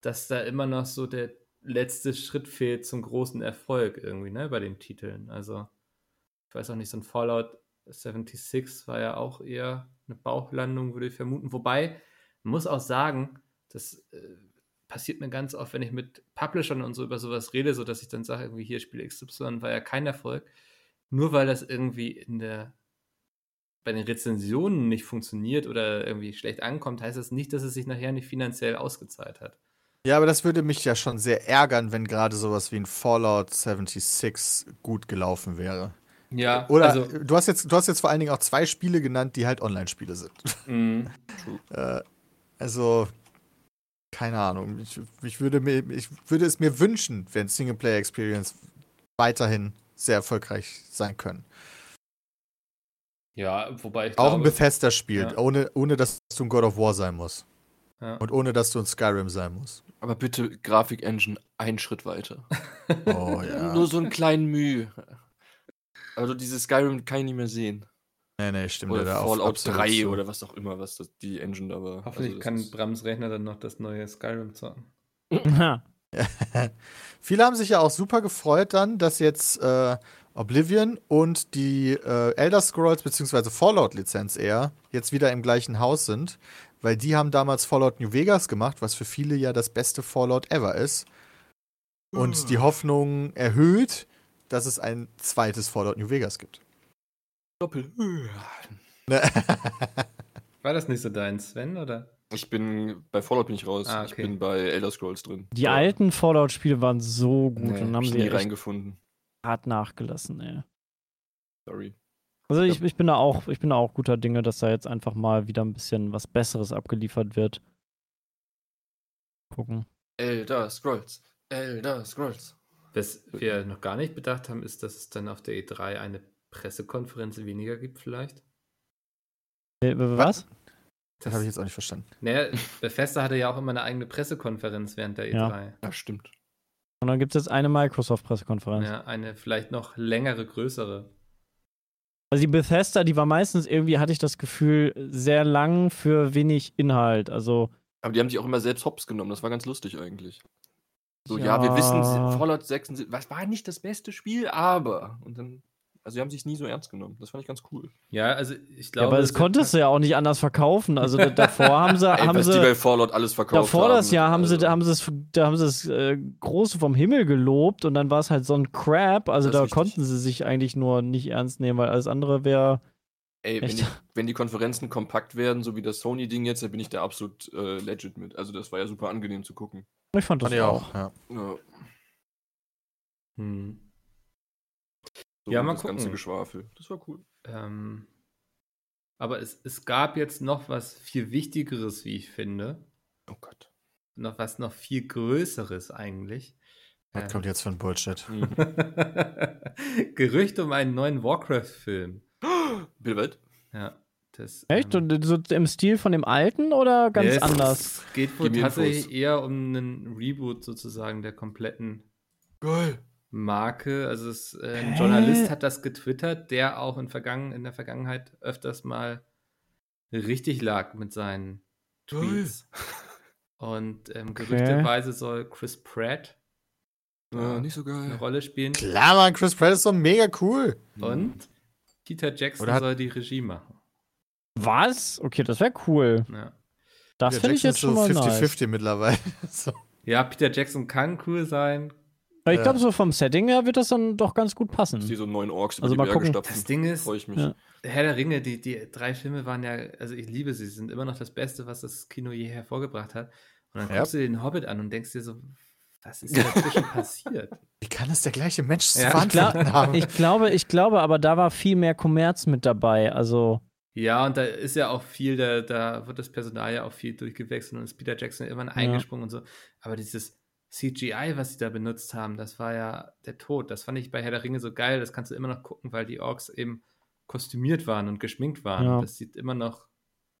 dass da immer noch so der letzte Schritt fehlt zum großen Erfolg irgendwie, ne, bei den Titeln. Also, ich weiß auch nicht, so ein Fallout 76 war ja auch eher eine Bauchlandung, würde ich vermuten. Wobei, muss auch sagen, das äh, passiert mir ganz oft, wenn ich mit Publishern und so über sowas rede, so dass ich dann sage, irgendwie hier Spiel XY war ja kein Erfolg. Nur weil das irgendwie in der bei den Rezensionen nicht funktioniert oder irgendwie schlecht ankommt, heißt das nicht, dass es sich nachher nicht finanziell ausgezahlt hat. ja, aber das würde mich ja schon sehr ärgern, wenn gerade sowas wie ein Fallout 76 gut gelaufen wäre. Ja, Oder also, du hast jetzt, du hast jetzt vor allen Dingen auch zwei Spiele genannt, die halt Online-Spiele sind. mh, Äh, also, keine Ahnung. Ich, ich, würde mir, ich würde es mir wünschen, wenn Singleplayer-Experience weiterhin sehr erfolgreich sein können. Ja, wobei ich Auch glaube, ein Bethesda-Spiel, Ja. ohne, ohne dass du ein God of War sein musst. Ja. Und ohne dass du ein Skyrim sein musst. Aber bitte Grafik-Engine einen Schritt weiter. Oh ja. Nur so einen kleinen Mühe. Also dieses Skyrim kann ich nicht mehr sehen. Nee, nee, stimmt. Oder da auf- Fallout absolut 3 zu. oder was auch immer, was das, die Engine da war. Hoffentlich Also kann ist- Brams Rechner dann noch das neue Skyrim zocken. Viele haben sich ja auch super gefreut dann, dass jetzt äh, Oblivion und die äh, Elder Scrolls bzw. Fallout-Lizenz eher jetzt wieder im gleichen Haus sind, weil die haben damals Fallout New Vegas gemacht, was für viele ja das beste Fallout ever ist. Und die Hoffnung erhöht, dass es ein zweites Fallout New Vegas gibt. Doppel. War das nicht so dein, Sven, oder? Ich bin bei Fallout bin ich raus. Ah, Ich okay. bin bei Elder Scrolls drin. Die alten Fallout-Spiele waren so gut Nee, und hab haben ich sie nie reingefunden. hart nachgelassen, ey. Sorry. Also ich, ich bin da auch, ich bin da auch guter Dinge, dass da jetzt einfach mal wieder ein bisschen was Besseres abgeliefert wird. Gucken. Elder Scrolls. Elder Scrolls. Was wir noch gar nicht bedacht haben, ist, dass es dann auf der E3 eine Pressekonferenz weniger gibt, vielleicht. Äh, Was? Das habe ich jetzt auch nicht verstanden. Naja, Bethesda hatte ja auch immer eine eigene Pressekonferenz während der Ja. E3. Ja, stimmt. Und dann gibt es jetzt eine Microsoft-Pressekonferenz. Ja, eine vielleicht noch längere, größere. Also die Bethesda, die war meistens irgendwie, hatte ich das Gefühl, sehr lang für wenig Inhalt. Also Aber die haben sich auch immer selbst hops genommen. Das war ganz lustig eigentlich. So, ja, Ja. wir wissen, Fallout 76, was war nicht das beste Spiel, aber. Und dann, also die haben sich nie so ernst genommen. Das fand ich ganz cool. Ja, also ich ja, glaube. aber das es- konntest du ja auch nicht anders verkaufen. Also da- davor haben sie, Ey, haben was die bei sie Fallout alles verkauft davor haben. das Jahr haben sie, also, da haben sie es, da haben sie es äh, große vom Himmel gelobt und dann war es halt so ein Crap. Also Das da konnten sie sich eigentlich nur nicht ernst nehmen, weil alles andere wäre Ey, wenn die, wenn die Konferenzen kompakt werden, so wie das Sony-Ding jetzt, dann bin ich da absolut äh, legit mit. Also das war ja super angenehm zu gucken. Ich fand das Fand ich auch. Ja. Ja, Hm. So Ja, mal das ganze gucken. Geschwafel. Das war cool. Ähm, aber es, es gab jetzt noch was viel Wichtigeres, wie ich finde. Oh Gott. Noch was noch viel Größeres eigentlich. Was Ähm, kommt jetzt für ein Bullshit? Mhm. Gerücht um einen neuen Warcraft-Film. Bill Welt? Ja. Das, Echt? ähm, Und so im Stil von dem alten oder ganz ja, es- anders? Es geht wohl tatsächlich Infos. eher um einen Reboot sozusagen der kompletten Geil. Marke. Also es, äh, ein Hä? Journalist hat das getwittert, der auch in, Vergangen, in der Vergangenheit öfters mal richtig lag mit seinen. Tweets. Und ähm, Okay. gerüchteweise soll Chris Pratt Ja, nicht so eine geil. Rolle spielen. Klar, Mann, Chris Pratt ist doch mega cool. Und Peter Jackson Oder hat- soll die Regie machen. Was? Okay, das wäre cool. Ja. Das finde ich Jackson jetzt ist schon mal nice. 50-50 mittlerweile. so. ja, Peter Jackson kann cool sein. Aber ich Ja. glaube, so vom Setting her wird das dann doch ganz gut passen. Ich sehe so neun Orks über Also die mal Berge gucken. stapfen. Das Ding ist, Freue ich mich. Ja. Herr der Ringe, die, die drei Filme waren ja, also ich liebe sie, sie sind immer noch das Beste, was das Kino je hervorgebracht hat. Und dann Ja. guckst du dir den Hobbit an und denkst dir so, was ist dazwischen passiert? Wie kann es der gleiche Mensch Ja, ich verantworten haben? Ich glaube, ich glaube, aber da war viel mehr Kommerz mit dabei. Also, Ja, und da ist ja auch viel, da, da wird das Personal ja auch viel durchgewechselt und ist Peter Jackson irgendwann eingesprungen und so. Aber dieses CGI, was sie da benutzt haben, das war ja der Tod. Das fand ich bei Herr der Ringe so geil. Das kannst du immer noch gucken, weil die Orks eben kostümiert waren und geschminkt waren. Ja. Das sieht immer noch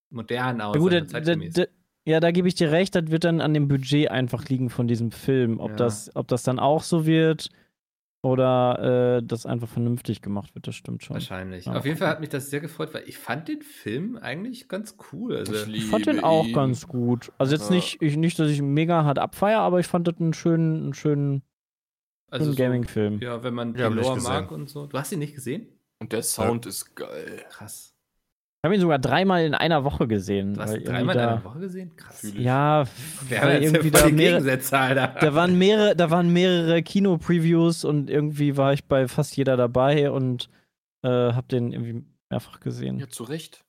modern aus. ja gut, da, da, da, ja, da gebe ich dir recht, das wird dann an dem Budget einfach liegen von diesem Film. Ob, Ja. das, ob das dann auch so wird oder äh, das einfach vernünftig gemacht wird, das stimmt schon. Wahrscheinlich. Ja, Auf jeden. Fall hat mich das sehr gefreut, weil ich fand den Film eigentlich ganz cool. Also, Ich Ich fand den auch ihn. ganz gut. Also jetzt Ja. nicht, ich, nicht, dass ich ihn mega hart abfeier, aber ich fand das einen schönen, einen schönen, also so, Gaming-Film. Ja, wenn man die Ja, ich Lore mag und so. Du hast ihn nicht gesehen? Und der Sound ist geil. Krass. Ich habe ihn sogar dreimal in einer Woche gesehen. Irgendwie dreimal in einer Woche gesehen? Krass. Ja, Wir haben jetzt irgendwie da die mehrere, Alter. da waren mehrere, da waren mehrere Kino-Previews und irgendwie war ich bei fast jeder dabei und äh, habe den irgendwie mehrfach gesehen. Ja, zu Recht.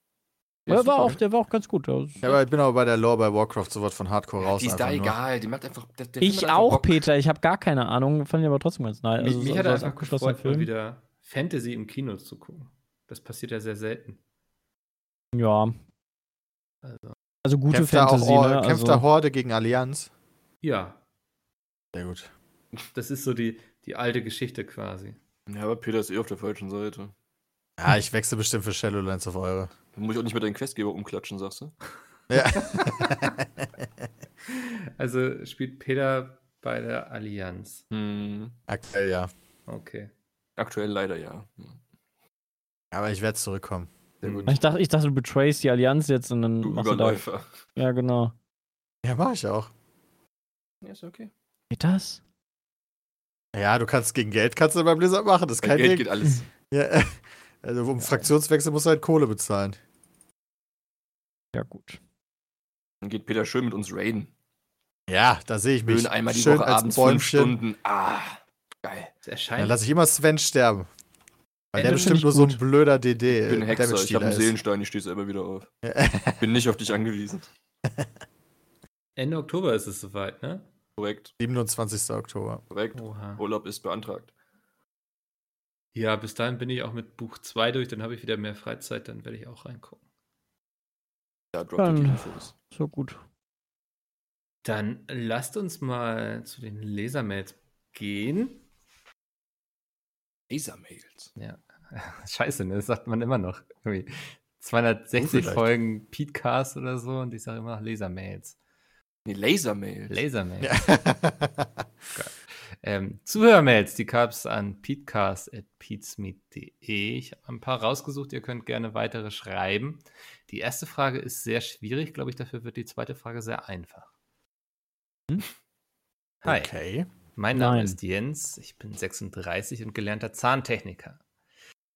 Der war auch, der war auch ganz gut. Ja, aber ich bin aber bei der Lore bei Warcraft so was von Hardcore raus. Die ist da nur. egal. Die macht einfach. Der, der Ich hat einfach auch, Bock. Peter. Ich habe gar keine Ahnung. Fand ich aber trotzdem ganz nice. mich Also, mich so- hat so er einfach abgeschlossener gefreut, mal wieder Fantasy im Kino zu gucken. Das passiert ja sehr selten. Ja. Also, Also gute Kämpft, da, auch, Fantasy, Or- ne? kämpft Also, da Horde gegen Allianz? ja, Sehr gut. das ist so die, die alte Geschichte quasi. Ja, aber Peter ist eh auf der falschen Seite. Ja, ich wechsle bestimmt für Shadowlands auf eure. Dann muss ich auch nicht mit deinen Questgeber umklatschen, sagst du? Ja. Also spielt Peter bei der Allianz. Hm, Aktuell ja. Okay. aktuell leider ja. Aber ich werde zurückkommen. Sehr gut. Ich dachte, ich dachte, du betrayst die Allianz jetzt und dann Du machst du da. Überläufer. Ja, genau. Ja, mach ich auch. Ja, ist okay. Geht das? Ja, du kannst gegen Geld kannst du bei Blizzard machen, das ist kein Geld Ding. geht alles. Ja, also um Fraktionswechsel musst du halt Kohle bezahlen. Ja, gut. Dann geht Peter schön mit uns raiden. Ja, da sehe ich mich. Schön einmal die schön Woche abends fünf. Stunden. Ah, geil. Dann erscheint. lasse ich immer Sven sterben. Weil der bestimmt nur ich so ein gut. blöder DD. Ich bin ein Hexer, ich habe einen. Seelenstein, ich stehe selber wieder auf. Bin nicht auf dich angewiesen. Ende Oktober ist es soweit, ne? Korrekt, 27. Oktober. korrekt. Oha. Urlaub ist beantragt. Ja, bis dahin bin ich auch mit Buch 2 durch, dann habe ich wieder mehr Freizeit, dann werde ich auch reingucken. Ja, drop die Dann- Infos. So gut. Dann lasst uns mal zu den Lesermails gehen. Lasermails. Ja. Scheiße, ne? Das sagt man immer noch. Irgendwie 260 vielleicht. Folgen Petecast oder so und ich sage immer noch Lesermails. Nee, Lasermails. Lasermails. Ja. Ähm, Zuhörmails, die gab es an peatcast.peatsmeet.de. Ich habe ein paar rausgesucht, ihr könnt gerne weitere schreiben. Die erste Frage ist sehr schwierig, glaube ich, dafür wird die zweite Frage sehr einfach. Hm? Hi, Okay. mein Name Nein. ist Jens, ich bin 36 und gelernter Zahntechniker.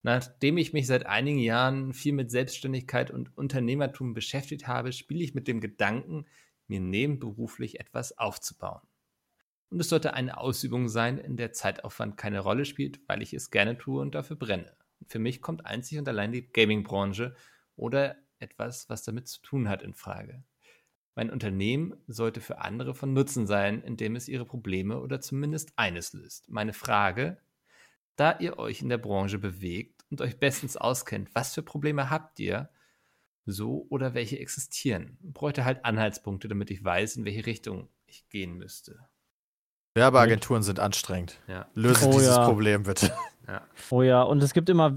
Nachdem ich mich seit einigen Jahren viel mit Selbstständigkeit und Unternehmertum beschäftigt habe, spiele ich mit dem Gedanken, mir nebenberuflich etwas aufzubauen. Und es sollte eine Ausübung sein, in der Zeitaufwand keine Rolle spielt, weil ich es gerne tue und dafür brenne. Für mich kommt einzig und allein die Gaming-Branche oder etwas, was damit zu tun hat, in Frage. Mein Unternehmen sollte für andere von Nutzen sein, indem es ihre Probleme oder zumindest eines löst. Meine Frage, da ihr euch in der Branche bewegt und euch bestens auskennt, was für Probleme habt ihr, so oder welche existieren? Bräuchte halt Anhaltspunkte, damit ich weiß, in welche Richtung ich gehen müsste. Werbeagenturen sind anstrengend. Ja. Löse Oh dieses ja. Problem bitte. Oh ja, und es gibt immer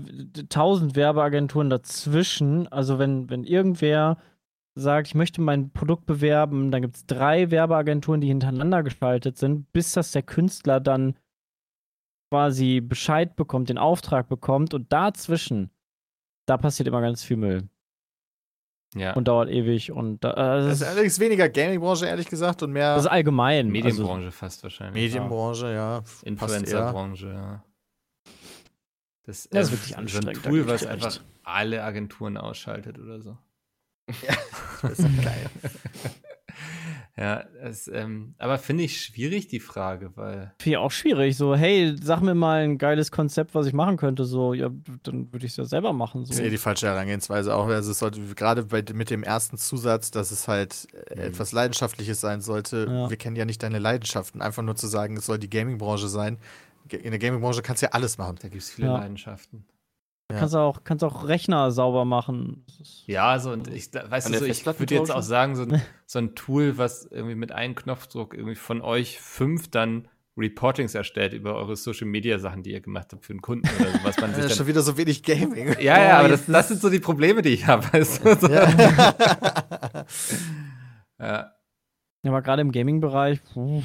tausend Werbeagenturen dazwischen. Also wenn, wenn irgendwer sagt, ich möchte mein Produkt bewerben, dann gibt es drei Werbeagenturen, die hintereinander geschaltet sind, bis das der Künstler dann quasi Bescheid bekommt, den Auftrag bekommt und dazwischen, da passiert immer ganz viel Müll Ja. und dauert ewig und da, äh, Das das, ist ist, allerdings weniger Gaming-Branche, ehrlich gesagt, und mehr das ist allgemein. Also, Medienbranche fast wahrscheinlich. Medienbranche, ja. Influencer-Branche, ja. Das, Das ist äh, wirklich so anstrengend, ein da Tool, was einfach alle Agenturen ausschaltet oder so. Das ist geil. Ja, das, ähm, aber finde ich schwierig, die Frage, weil Finde ich auch schwierig. So, hey, sag mir mal ein geiles Konzept, was ich machen könnte. So, ja, dann würde ich es ja selber machen. Das So. ist eh die falsche Herangehensweise auch. Also es sollte gerade bei, mit dem ersten Zusatz, dass es halt äh, Mhm. etwas Leidenschaftliches sein sollte. Ja. Wir kennen ja nicht deine Leidenschaften. Einfach nur zu sagen, es soll die Gaming-Branche sein. In der Gaming-Branche kannst du ja alles machen. da gibt es viele Ja. Leidenschaften. Ja. Kannst auch, kannst auch Rechner sauber machen. Ja, so und ich, da- weißt du, so, ich würde jetzt auch sagen, so ein, so ein Tool, was irgendwie mit einem Knopfdruck irgendwie von euch fünf dann Reportings erstellt über eure Social Media Sachen, die ihr gemacht habt für einen Kunden oder so, was man Das ist sich schon dann. wieder so wenig Gaming. Ja, ja, aber das, das sind so die Probleme, die ich habe. Weißt du? so. Ja. ja. Ja, aber gerade im Gaming-Bereich, puh.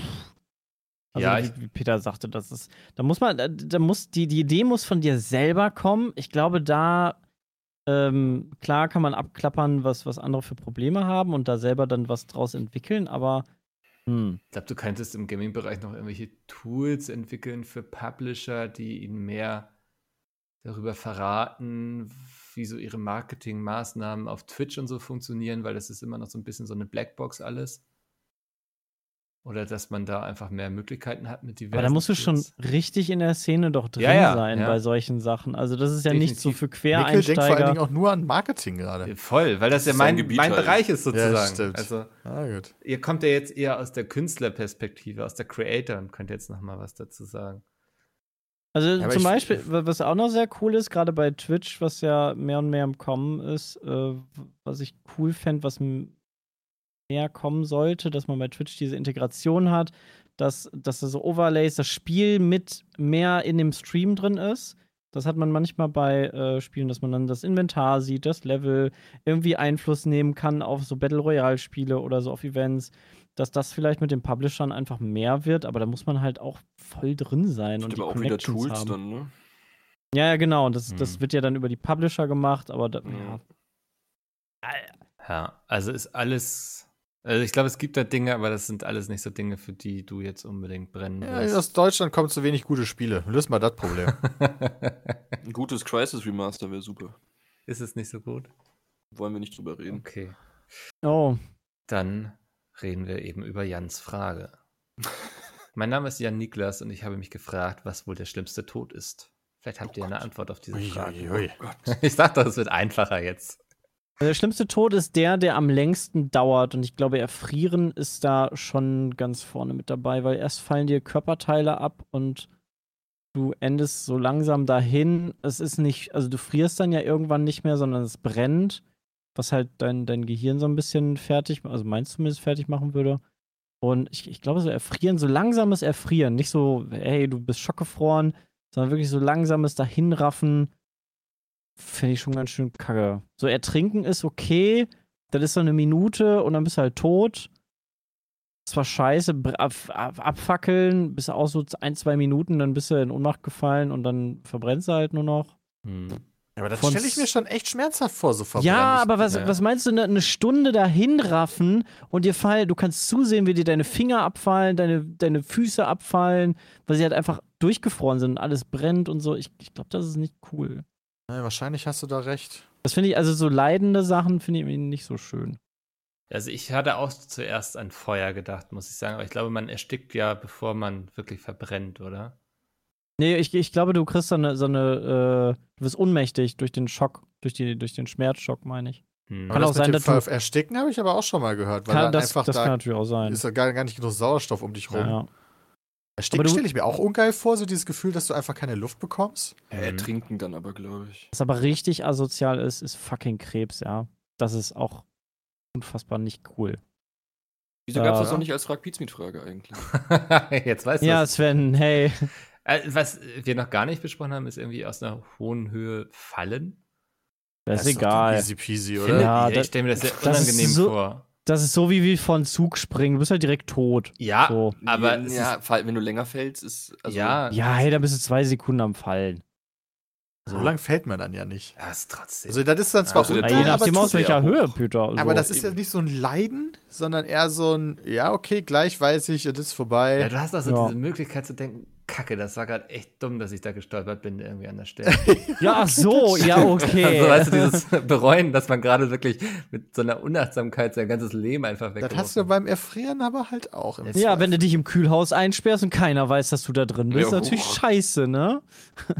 Also Ja, wie, wie Peter sagte, das ist, da muss man, da, da muss, die, die Idee muss von dir selber kommen. Ich glaube, da, ähm, klar kann man abklappern, was, was andere für Probleme haben und da selber dann was draus entwickeln, aber hm. Ich glaube, du könntest im Gaming-Bereich noch irgendwelche Tools entwickeln für Publisher, die ihnen mehr darüber verraten, wie so ihre Marketingmaßnahmen auf Twitch und so funktionieren, weil das ist immer noch so ein bisschen so eine Blackbox alles. Oder dass man da einfach mehr Möglichkeiten hat mit diversen Aber da musst du schon richtig in der Szene doch drin Ja, ja, sein ja. bei solchen Sachen. Also das ist ja nicht so Definitiv. für Mikkel denkt vor allen Dingen Quereinsteiger. auch nur an Marketing gerade. Voll, weil das, Das ja mein, Gebiet mein halt. Bereich ist sozusagen. stimmt. also, Ah, gut. ihr kommt ja jetzt eher aus der Künstlerperspektive, aus der Creator und könnt jetzt noch mal was dazu sagen. Also zum ich- Beispiel, wa- was auch noch sehr cool ist, gerade bei Twitch, was ja mehr und mehr im Kommen ist, äh, was ich cool fände, was mehr kommen sollte, dass man bei Twitch diese Integration hat, dass, dass da so Overlays, das Spiel mit mehr in dem Stream drin ist, Das hat man manchmal bei äh, Spielen, dass man dann das Inventar sieht, das Level, irgendwie Einfluss nehmen kann auf so Battle Royale-Spiele oder so auf Events, dass das vielleicht mit den Publishern einfach mehr wird, aber da muss man halt auch voll drin sein und die auch wieder Tools haben. dann, ne? Ja, ja, genau. Und das, das Hm. wird ja dann über die Publisher gemacht, aber da, Ja. ja. Ja, also ist alles. Also ich glaube, es gibt da Dinge, aber das sind alles nicht so Dinge, für die du jetzt unbedingt brennen Ja, wirst. aus Deutschland kommen zu wenig gute Spiele. Löst mal das Problem. Ein gutes Crisis Remaster wäre super. ist es nicht so gut? Wollen wir nicht drüber reden. Okay. Oh, Dann reden wir eben über Jans Frage. mein Name ist Jan Niklas und ich habe mich gefragt, was wohl der schlimmste Tod ist. Vielleicht habt ihr eine Antwort auf diese Frage. Uiuiui. Ich dachte, es wird einfacher jetzt. Der schlimmste Tod ist der, der am längsten dauert. Und ich glaube, Erfrieren ist da schon ganz vorne mit dabei, weil erst fallen dir Körperteile ab und du endest so langsam dahin. Es ist nicht, also du frierst dann ja irgendwann nicht mehr, sondern es brennt, was halt dein, dein Gehirn so ein bisschen fertig, also meins zumindest fertig machen würde. Und ich, ich glaube, so Erfrieren, so langsames Erfrieren, nicht so, hey, du bist schockgefroren, sondern wirklich so langsames Dahinraffen, finde ich schon ganz schön kacke. So Ertrinken ist okay, das ist so eine Minute und dann bist du halt tot. Zwar scheiße, ab, ab, abfackeln, bist du auch so ein, zwei Minuten, dann bist du in Ohnmacht gefallen und dann verbrennst du halt nur noch. Hm. Aber das stelle ich mir schon echt schmerzhaft vor, so verbrannt. Ja, aber was, ja. was meinst du, eine, eine Stunde dahin raffen und dir fallen, du kannst zusehen, wie dir deine Finger abfallen, deine, deine Füße abfallen, weil sie halt einfach durchgefroren sind und alles brennt und so. Ich, ich glaube, das ist nicht cool. Ja, wahrscheinlich hast du da recht. Das finde ich, also so leidende Sachen finde ich nicht so schön. Also ich hatte auch zuerst an Feuer gedacht, muss ich sagen. Aber ich glaube, man erstickt ja, bevor man wirklich verbrennt, oder? Nee, ich, ich glaube, du kriegst so eine, so eine äh, du wirst ohnmächtig durch den Schock, durch, die, durch den Schmerzschock, meine ich. Hm. Kann Aber auch das mit sein, dem dass du- Ersticken habe ich aber auch schon mal gehört, weil Kann, dann das einfach das kann da natürlich auch sein. ist ja gar, gar nicht genug Sauerstoff um dich rum. ja, ja. Ersticken stelle ich mir auch ungeil vor, so dieses Gefühl, dass du einfach keine Luft bekommst. Ja, ertrinken dann aber, glaube ich. Was aber richtig asozial ist, ist fucking Krebs, ja. Das ist auch unfassbar nicht cool. Wieso gab es Ja. das noch nicht als Frag Pizmeet Frage eigentlich? Jetzt weißt du Ja. Sven, hey. Äh, Was wir noch gar nicht besprochen haben, ist irgendwie aus einer hohen Höhe fallen. Das ist ist egal. Easy peasy, oder? Ja, das- ich stelle mir das sehr das unangenehm so- vor. Das ist so wie, wie von Zug springen. Du bist halt direkt tot. Ja, So. aber ja, ist, wenn du länger fällst, ist. Also, ja, Ja, hey, da bist du zwei Sekunden am Fallen. So lang fällt man dann ja nicht. ja, ist trotzdem. Also das ist dann zwar Also ungeil, je aber, nachdem aus welcher Höhe. Peter. Also, aber das ist ja nicht so ein Leiden, sondern eher so ein, ja, okay, gleich weiß ich, es ist vorbei. ja, du hast auch so Ja. diese Möglichkeit zu denken, Kacke, das war gerade echt dumm, dass ich da gestolpert bin irgendwie an der Stelle. Ja, ach so, ja, okay. Also, weißt du, dieses Bereuen, dass man gerade wirklich mit so einer Unachtsamkeit sein ganzes Leben einfach das weggeworfen hast du beim Erfrieren aber halt auch. Im ja, wenn du dich im Kühlhaus einsperrst und keiner weiß, dass du da drin bist, Ja, natürlich boah. scheiße, ne?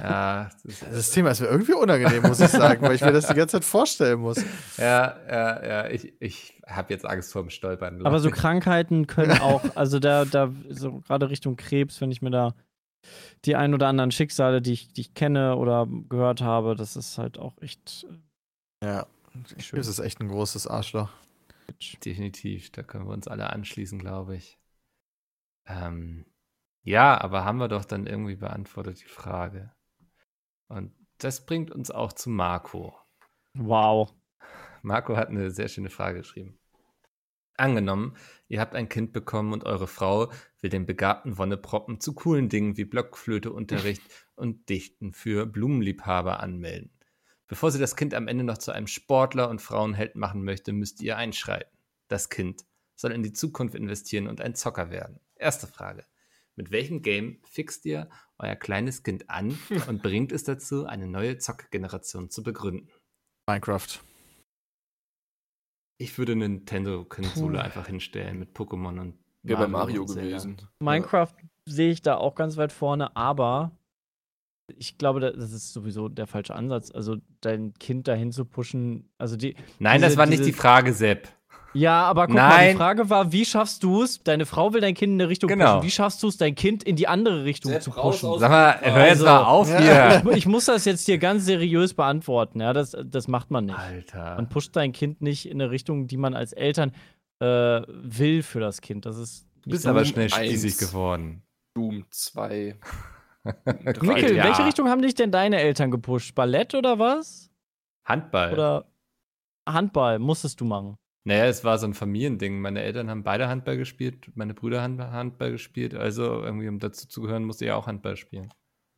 Ja, das ist, Das Thema ist mir irgendwie unangenehm, muss ich sagen, weil ich mir das die ganze Zeit vorstellen muss. ja, ja, ja, ich, ich habe jetzt Angst vorm Stolpern. glaub Aber so. Krankheiten können auch, also da, da, so gerade Richtung Krebs, wenn ich mir da die ein oder anderen Schicksale, die ich, die ich kenne oder gehört habe, das ist halt auch echt Ja, äh, schön. das ist echt ein großes Arschloch. Definitiv, da können wir uns alle anschließen, glaube ich. Ähm, ja, aber haben wir doch dann irgendwie beantwortet die Frage. Und das bringt uns auch zu Marco. Wow. Marco hat eine sehr schöne Frage geschrieben. Angenommen, ihr habt ein Kind bekommen und eure Frau will den begabten Wonneproppen zu coolen Dingen wie Blockflöteunterricht und Dichten für Blumenliebhaber anmelden. Bevor sie das Kind am Ende noch zu einem Sportler und Frauenheld machen möchte, müsst ihr einschreiten. Das Kind soll in die Zukunft investieren und ein Zocker werden. Erste Frage. Mit welchem Game fixt ihr euer kleines Kind an und bringt es dazu, eine neue Zockgeneration zu begründen? Minecraft. Ich würde eine Nintendo-Konsole einfach hinstellen mit Pokémon und Wäre bei Mario gewesen. Minecraft sehe ich da auch ganz weit vorne, aber ich glaube, da- das ist sowieso der falsche Ansatz. Also dein Kind dahin zu pushen, also die. Nein, Diese- das war nicht diese- die Frage, Sepp. Ja, aber guck mal, Nein. die Frage war, wie schaffst du es? Deine Frau will dein Kind in eine Richtung Genau. pushen. Wie schaffst du es, dein Kind in die andere Richtung Sepp, zu pushen? Sag mal, hör jetzt Also- mal auf Ja. hier. Ich muss das jetzt hier ganz seriös beantworten. Ja, das, das macht man nicht. Alter. Man pusht sein Kind nicht in eine Richtung, die man als Eltern äh, will für das Kind. Das ist Du bist aber schnell 1. spießig geworden. Doom 2. Mikkel, in ja. welche Richtung haben dich denn deine Eltern gepusht? Ballett oder was? Handball. Oder Handball musstest du machen? Naja, es war so ein Familiending. Meine Eltern haben beide Handball gespielt, meine Brüder haben Handball gespielt. Also irgendwie, um dazu zu gehören, musste ich auch Handball spielen.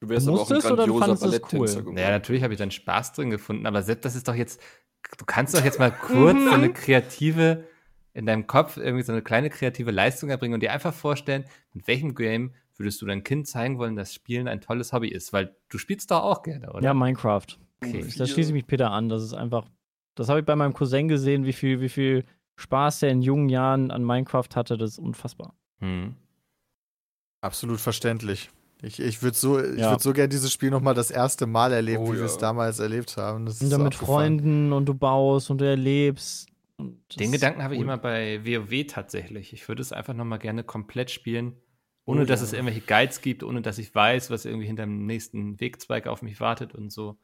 Du wärst Du aber auch ein musstest oder du grandioser fandest es Balletttänzer cool? geworden. Naja, natürlich habe ich dann Spaß drin gefunden, aber selbst das ist doch jetzt, du kannst doch jetzt mal kurz so eine kreative, in deinem Kopf irgendwie so eine kleine kreative Leistung erbringen und dir einfach vorstellen, mit welchem Game würdest du deinem Kind zeigen wollen, dass Spielen ein tolles Hobby ist, weil du spielst doch auch gerne, oder? Ja, Minecraft. Okay. Da schließe ich mich Peter an. Das ist einfach. Das habe ich bei meinem Cousin gesehen, wie viel, wie viel Spaß der in jungen Jahren an Minecraft hatte. Das ist unfassbar. Hm. Absolut verständlich. Ich, ich würde so, ich Ja. würd so gerne dieses Spiel nochmal das erste Mal erleben, Oh wie wir ja. es damals erlebt haben. Das Und dann mit. Freunden und du baust und du erlebst. Und Den Gedanken habe ich immer bei WoW tatsächlich. Ich würde es einfach nochmal gerne komplett spielen, ohne Oh dass ja. es irgendwelche Guides gibt, ohne dass ich weiß, was irgendwie hinter dem nächsten Wegzweig auf mich wartet und so.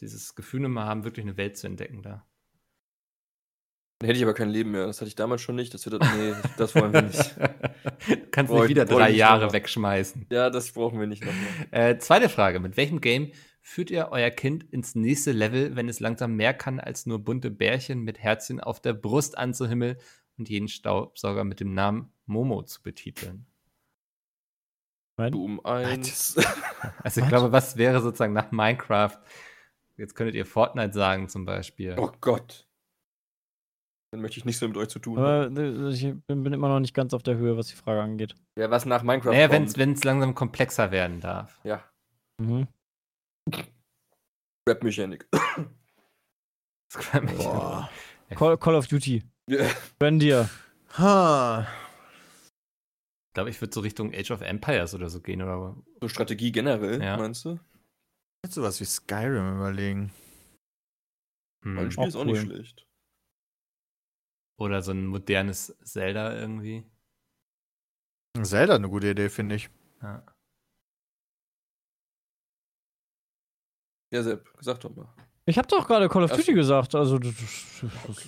Dieses Gefühl immer haben, wirklich eine Welt zu entdecken da. Dann hätte ich aber kein Leben mehr. Das hatte ich damals schon nicht. Das, wird, nee, das wollen wir nicht. Du kannst Wollt- nicht wieder drei Jahre noch. wegschmeißen. Ja, das brauchen wir nicht nochmal. Äh, zweite Frage. Mit welchem Game führt ihr euer Kind ins nächste Level, wenn es langsam mehr kann, als nur bunte Bärchen mit Herzchen auf der Brust anzuhimmeln und jeden Staubsauger mit dem Namen Momo zu betiteln? Doom 1. Also ich Was? glaube, was wäre sozusagen nach Minecraft? Jetzt könntet ihr Fortnite sagen zum Beispiel. Oh Gott. Dann möchte ich nichts mehr mit euch zu tun haben. Aber äh, ich bin, immer noch nicht ganz auf der Höhe, was die Frage angeht. Ja, was nach Minecraft Naja, kommt. wenn es langsam komplexer werden darf. Ja, Mhm. Rap-Mechanik. Boah. Call, Call of Duty. Gönn dir. Ha. Ich glaube, ich würde so Richtung Age of Empires oder so gehen. Oder, So Strategie generell, Ja. meinst du? Jetzt sowas wie Skyrim überlegen. hm. Mein Spiel Auch ist auch cool. nicht schlecht. oder so ein modernes Zelda irgendwie. Zelda eine gute Idee, finde ich. Ja. Ja, Sepp, sag doch mal. Ich habe doch gerade Call of Duty gesagt. Also, das, das, das,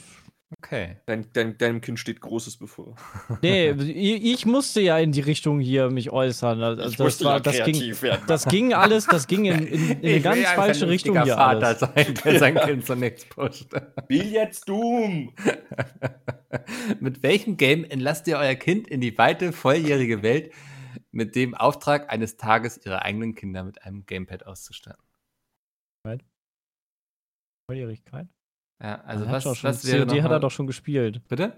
Okay. Dein, dein, deinem Kind steht Großes bevor. nee, ich, ich musste ja in die Richtung hier mich äußern. Also, das, war, das, ging, werden. das ging alles, das ging in, in, in eine Ich ganz will ein falsche Richtung hier Vater alles. sein, der sein Kind so nichts pusht. Will jetzt Doom! mit welchem Game entlasst ihr euer Kind in die weite, volljährige Welt mit dem Auftrag, eines Tages ihre eigenen Kinder mit einem Gamepad auszustatten? Volljährigkeit? Ja, also Er hat was, doch schon, was wäre COD noch hat mal- er doch schon gespielt. Bitte?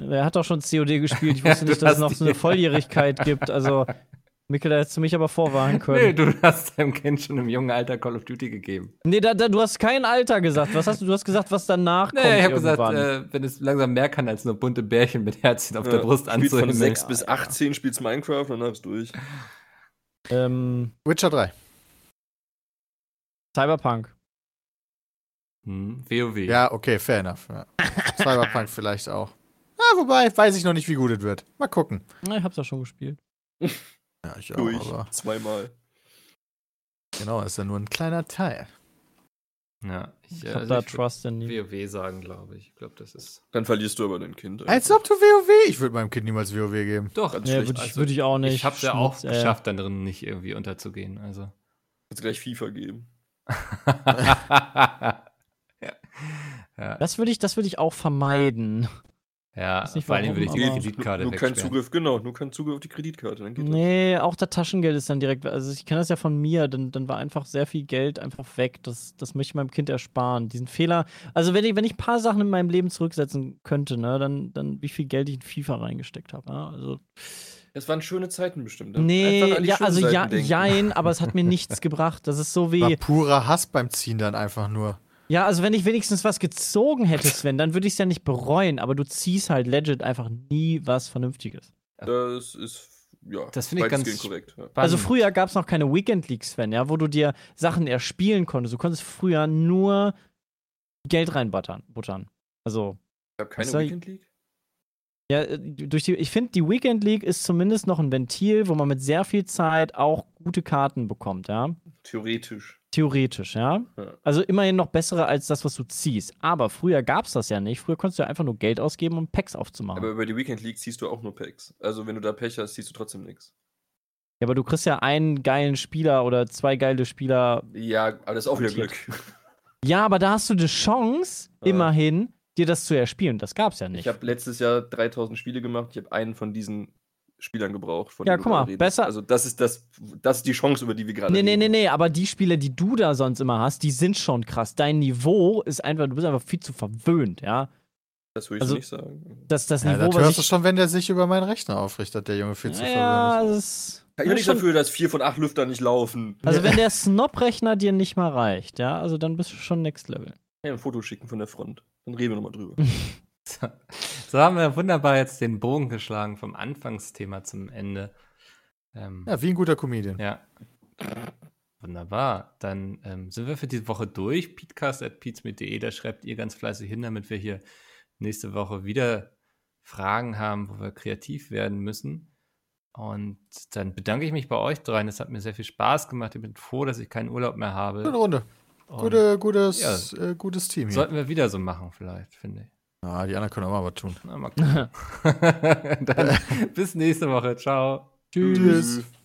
Er hat doch schon COD gespielt. Ich Ja, wusste du nicht, dass es noch so eine Volljährigkeit gibt. Also, Mikkel, da hättest du mich aber vorwarnen Nee, können. du hast deinem Kind schon im jungen Alter Call of Duty gegeben. Nee, da, da, du hast kein Alter gesagt. Was hast du? Du hast gesagt, was danach kommt. Nee, ich habe gesagt, äh, wenn es langsam mehr kann, als nur bunte Bärchen mit Herzchen auf der Brust Spielt von anzuhimmeln. 6 bis 18 spielst Minecraft und dann ist durch. ähm, Witcher 3. Cyberpunk. Hm, WoW. Ja, okay, fair enough. Ja. Cyberpunk vielleicht auch. Ah, wobei, weiß ich noch nicht, wie gut es wird. Mal gucken. Na, ich hab's ja schon gespielt. Ja, ich auch, Durch. aber Zweimal. genau, ist ja nur ein kleiner Teil. Ja, ich, Ich hab also da ich Trust in die. WoW sagen, glaube ich. Ich glaube, das ist. Dann verlierst du aber dein Kind. Als ob du WoW. Ich würde meinem Kind niemals WoW geben. Doch, Ganz Nee, schlecht. würde ich, Also, würd ich auch nicht. ich habe ja auch äh. geschafft, da drin nicht irgendwie unterzugehen. Also. Jetzt gleich FIFA geben. ja. Das würde ich, das würd ich auch vermeiden. ja weiß nicht vor allem warum, würde ich die Kreditkarte nur kein wegsperren. Zugriff, genau, nur kein Zugriff auf die Kreditkarte. Dann geht Nee, auch das Taschengeld ist dann direkt. Also ich kenne das ja von mir, dann, dann war einfach sehr viel Geld einfach weg. Das, das möchte ich meinem Kind ersparen. Diesen Fehler. Also wenn ich, wenn ich ein paar Sachen in meinem Leben zurücksetzen könnte, ne, dann, dann wie viel Geld ich in FIFA reingesteckt habe. Ja? Also. das. Das waren schöne Zeiten bestimmt. ne? Einfach Nee, ja, also ja, jein, aber es hat mir nichts gebracht. Das ist so wie. War purer Hass beim Ziehen dann einfach nur. Ja, also wenn ich wenigstens was gezogen hätte, Sven, dann würde ich es ja nicht bereuen, aber du ziehst halt legit einfach nie was Vernünftiges. Das ist, ja, Das finde ich ganz korrekt. Ja. Also früher gab es noch keine Weekend Leagues, Sven, ja, wo du dir Sachen erspielen konntest. Du konntest früher nur Geld reinbuttern. Buttern. Also, Ich habe keine Weekend League. ja, äh, durch die, ich finde, die Weekend League ist zumindest noch ein Ventil, wo man mit sehr viel Zeit auch gute Karten bekommt, ja. Theoretisch. Theoretisch, ja. Ja. Also immerhin noch bessere als das, was du ziehst. Aber früher gab es das ja nicht. Früher konntest du ja einfach nur Geld ausgeben, um Packs aufzumachen. Aber über die Weekend League ziehst du auch nur Packs. Also wenn du da Pech hast, ziehst du trotzdem nichts. Ja, aber du kriegst ja einen geilen Spieler oder zwei geile Spieler. Ja, aber das ist auch wieder Glück. Ja, aber da hast du die Chance, ja. immerhin, dir das zu erspielen. Das gab's ja nicht. Ich habe letztes Jahr 3000 Spiele gemacht. Ich habe einen von diesen Spielern gebraucht. ja, guck mal, besser. Also, das ist, das, das ist die Chance, über die wir gerade nee, reden. Nee, nee, nee, aber die Spiele, die du da sonst immer hast, die sind schon krass. Dein Niveau ist einfach, du bist einfach viel zu verwöhnt, ja. Das würde ich also, nicht sagen. Das, das ja, Niveau, das hörst du schon, wenn der sich über meinen Rechner aufrichtet, der Junge viel zu ja, verwöhnt ist. Kann ich nichts dafür, dass vier von acht Lüfter nicht laufen. Also, wenn der Snob-Rechner dir nicht mal reicht, ja, also dann bist du schon Next Level. Ja, ein Foto schicken von der Front. Dann reden wir nochmal drüber. so. so haben wir wunderbar jetzt den Bogen geschlagen vom Anfangsthema zum Ende. Ähm, ja, wie ein guter Comedian. Ja. Wunderbar. Dann ähm, sind wir für diese Woche durch. Peatcast.peatsmit.de, da schreibt ihr ganz fleißig hin, damit wir hier nächste Woche wieder Fragen haben, wo wir kreativ werden müssen. Und dann bedanke ich mich bei euch dreien. Es hat mir sehr viel Spaß gemacht. Ich bin froh, dass ich keinen Urlaub mehr habe. Gute Runde. Gute, gutes, ja, äh, gutes Team hier. Sollten wir wieder so machen, vielleicht, finde ich. Ah, die anderen können auch mal was tun. Na, mal dann bis nächste Woche. Ciao. Tschüss. Tschüss.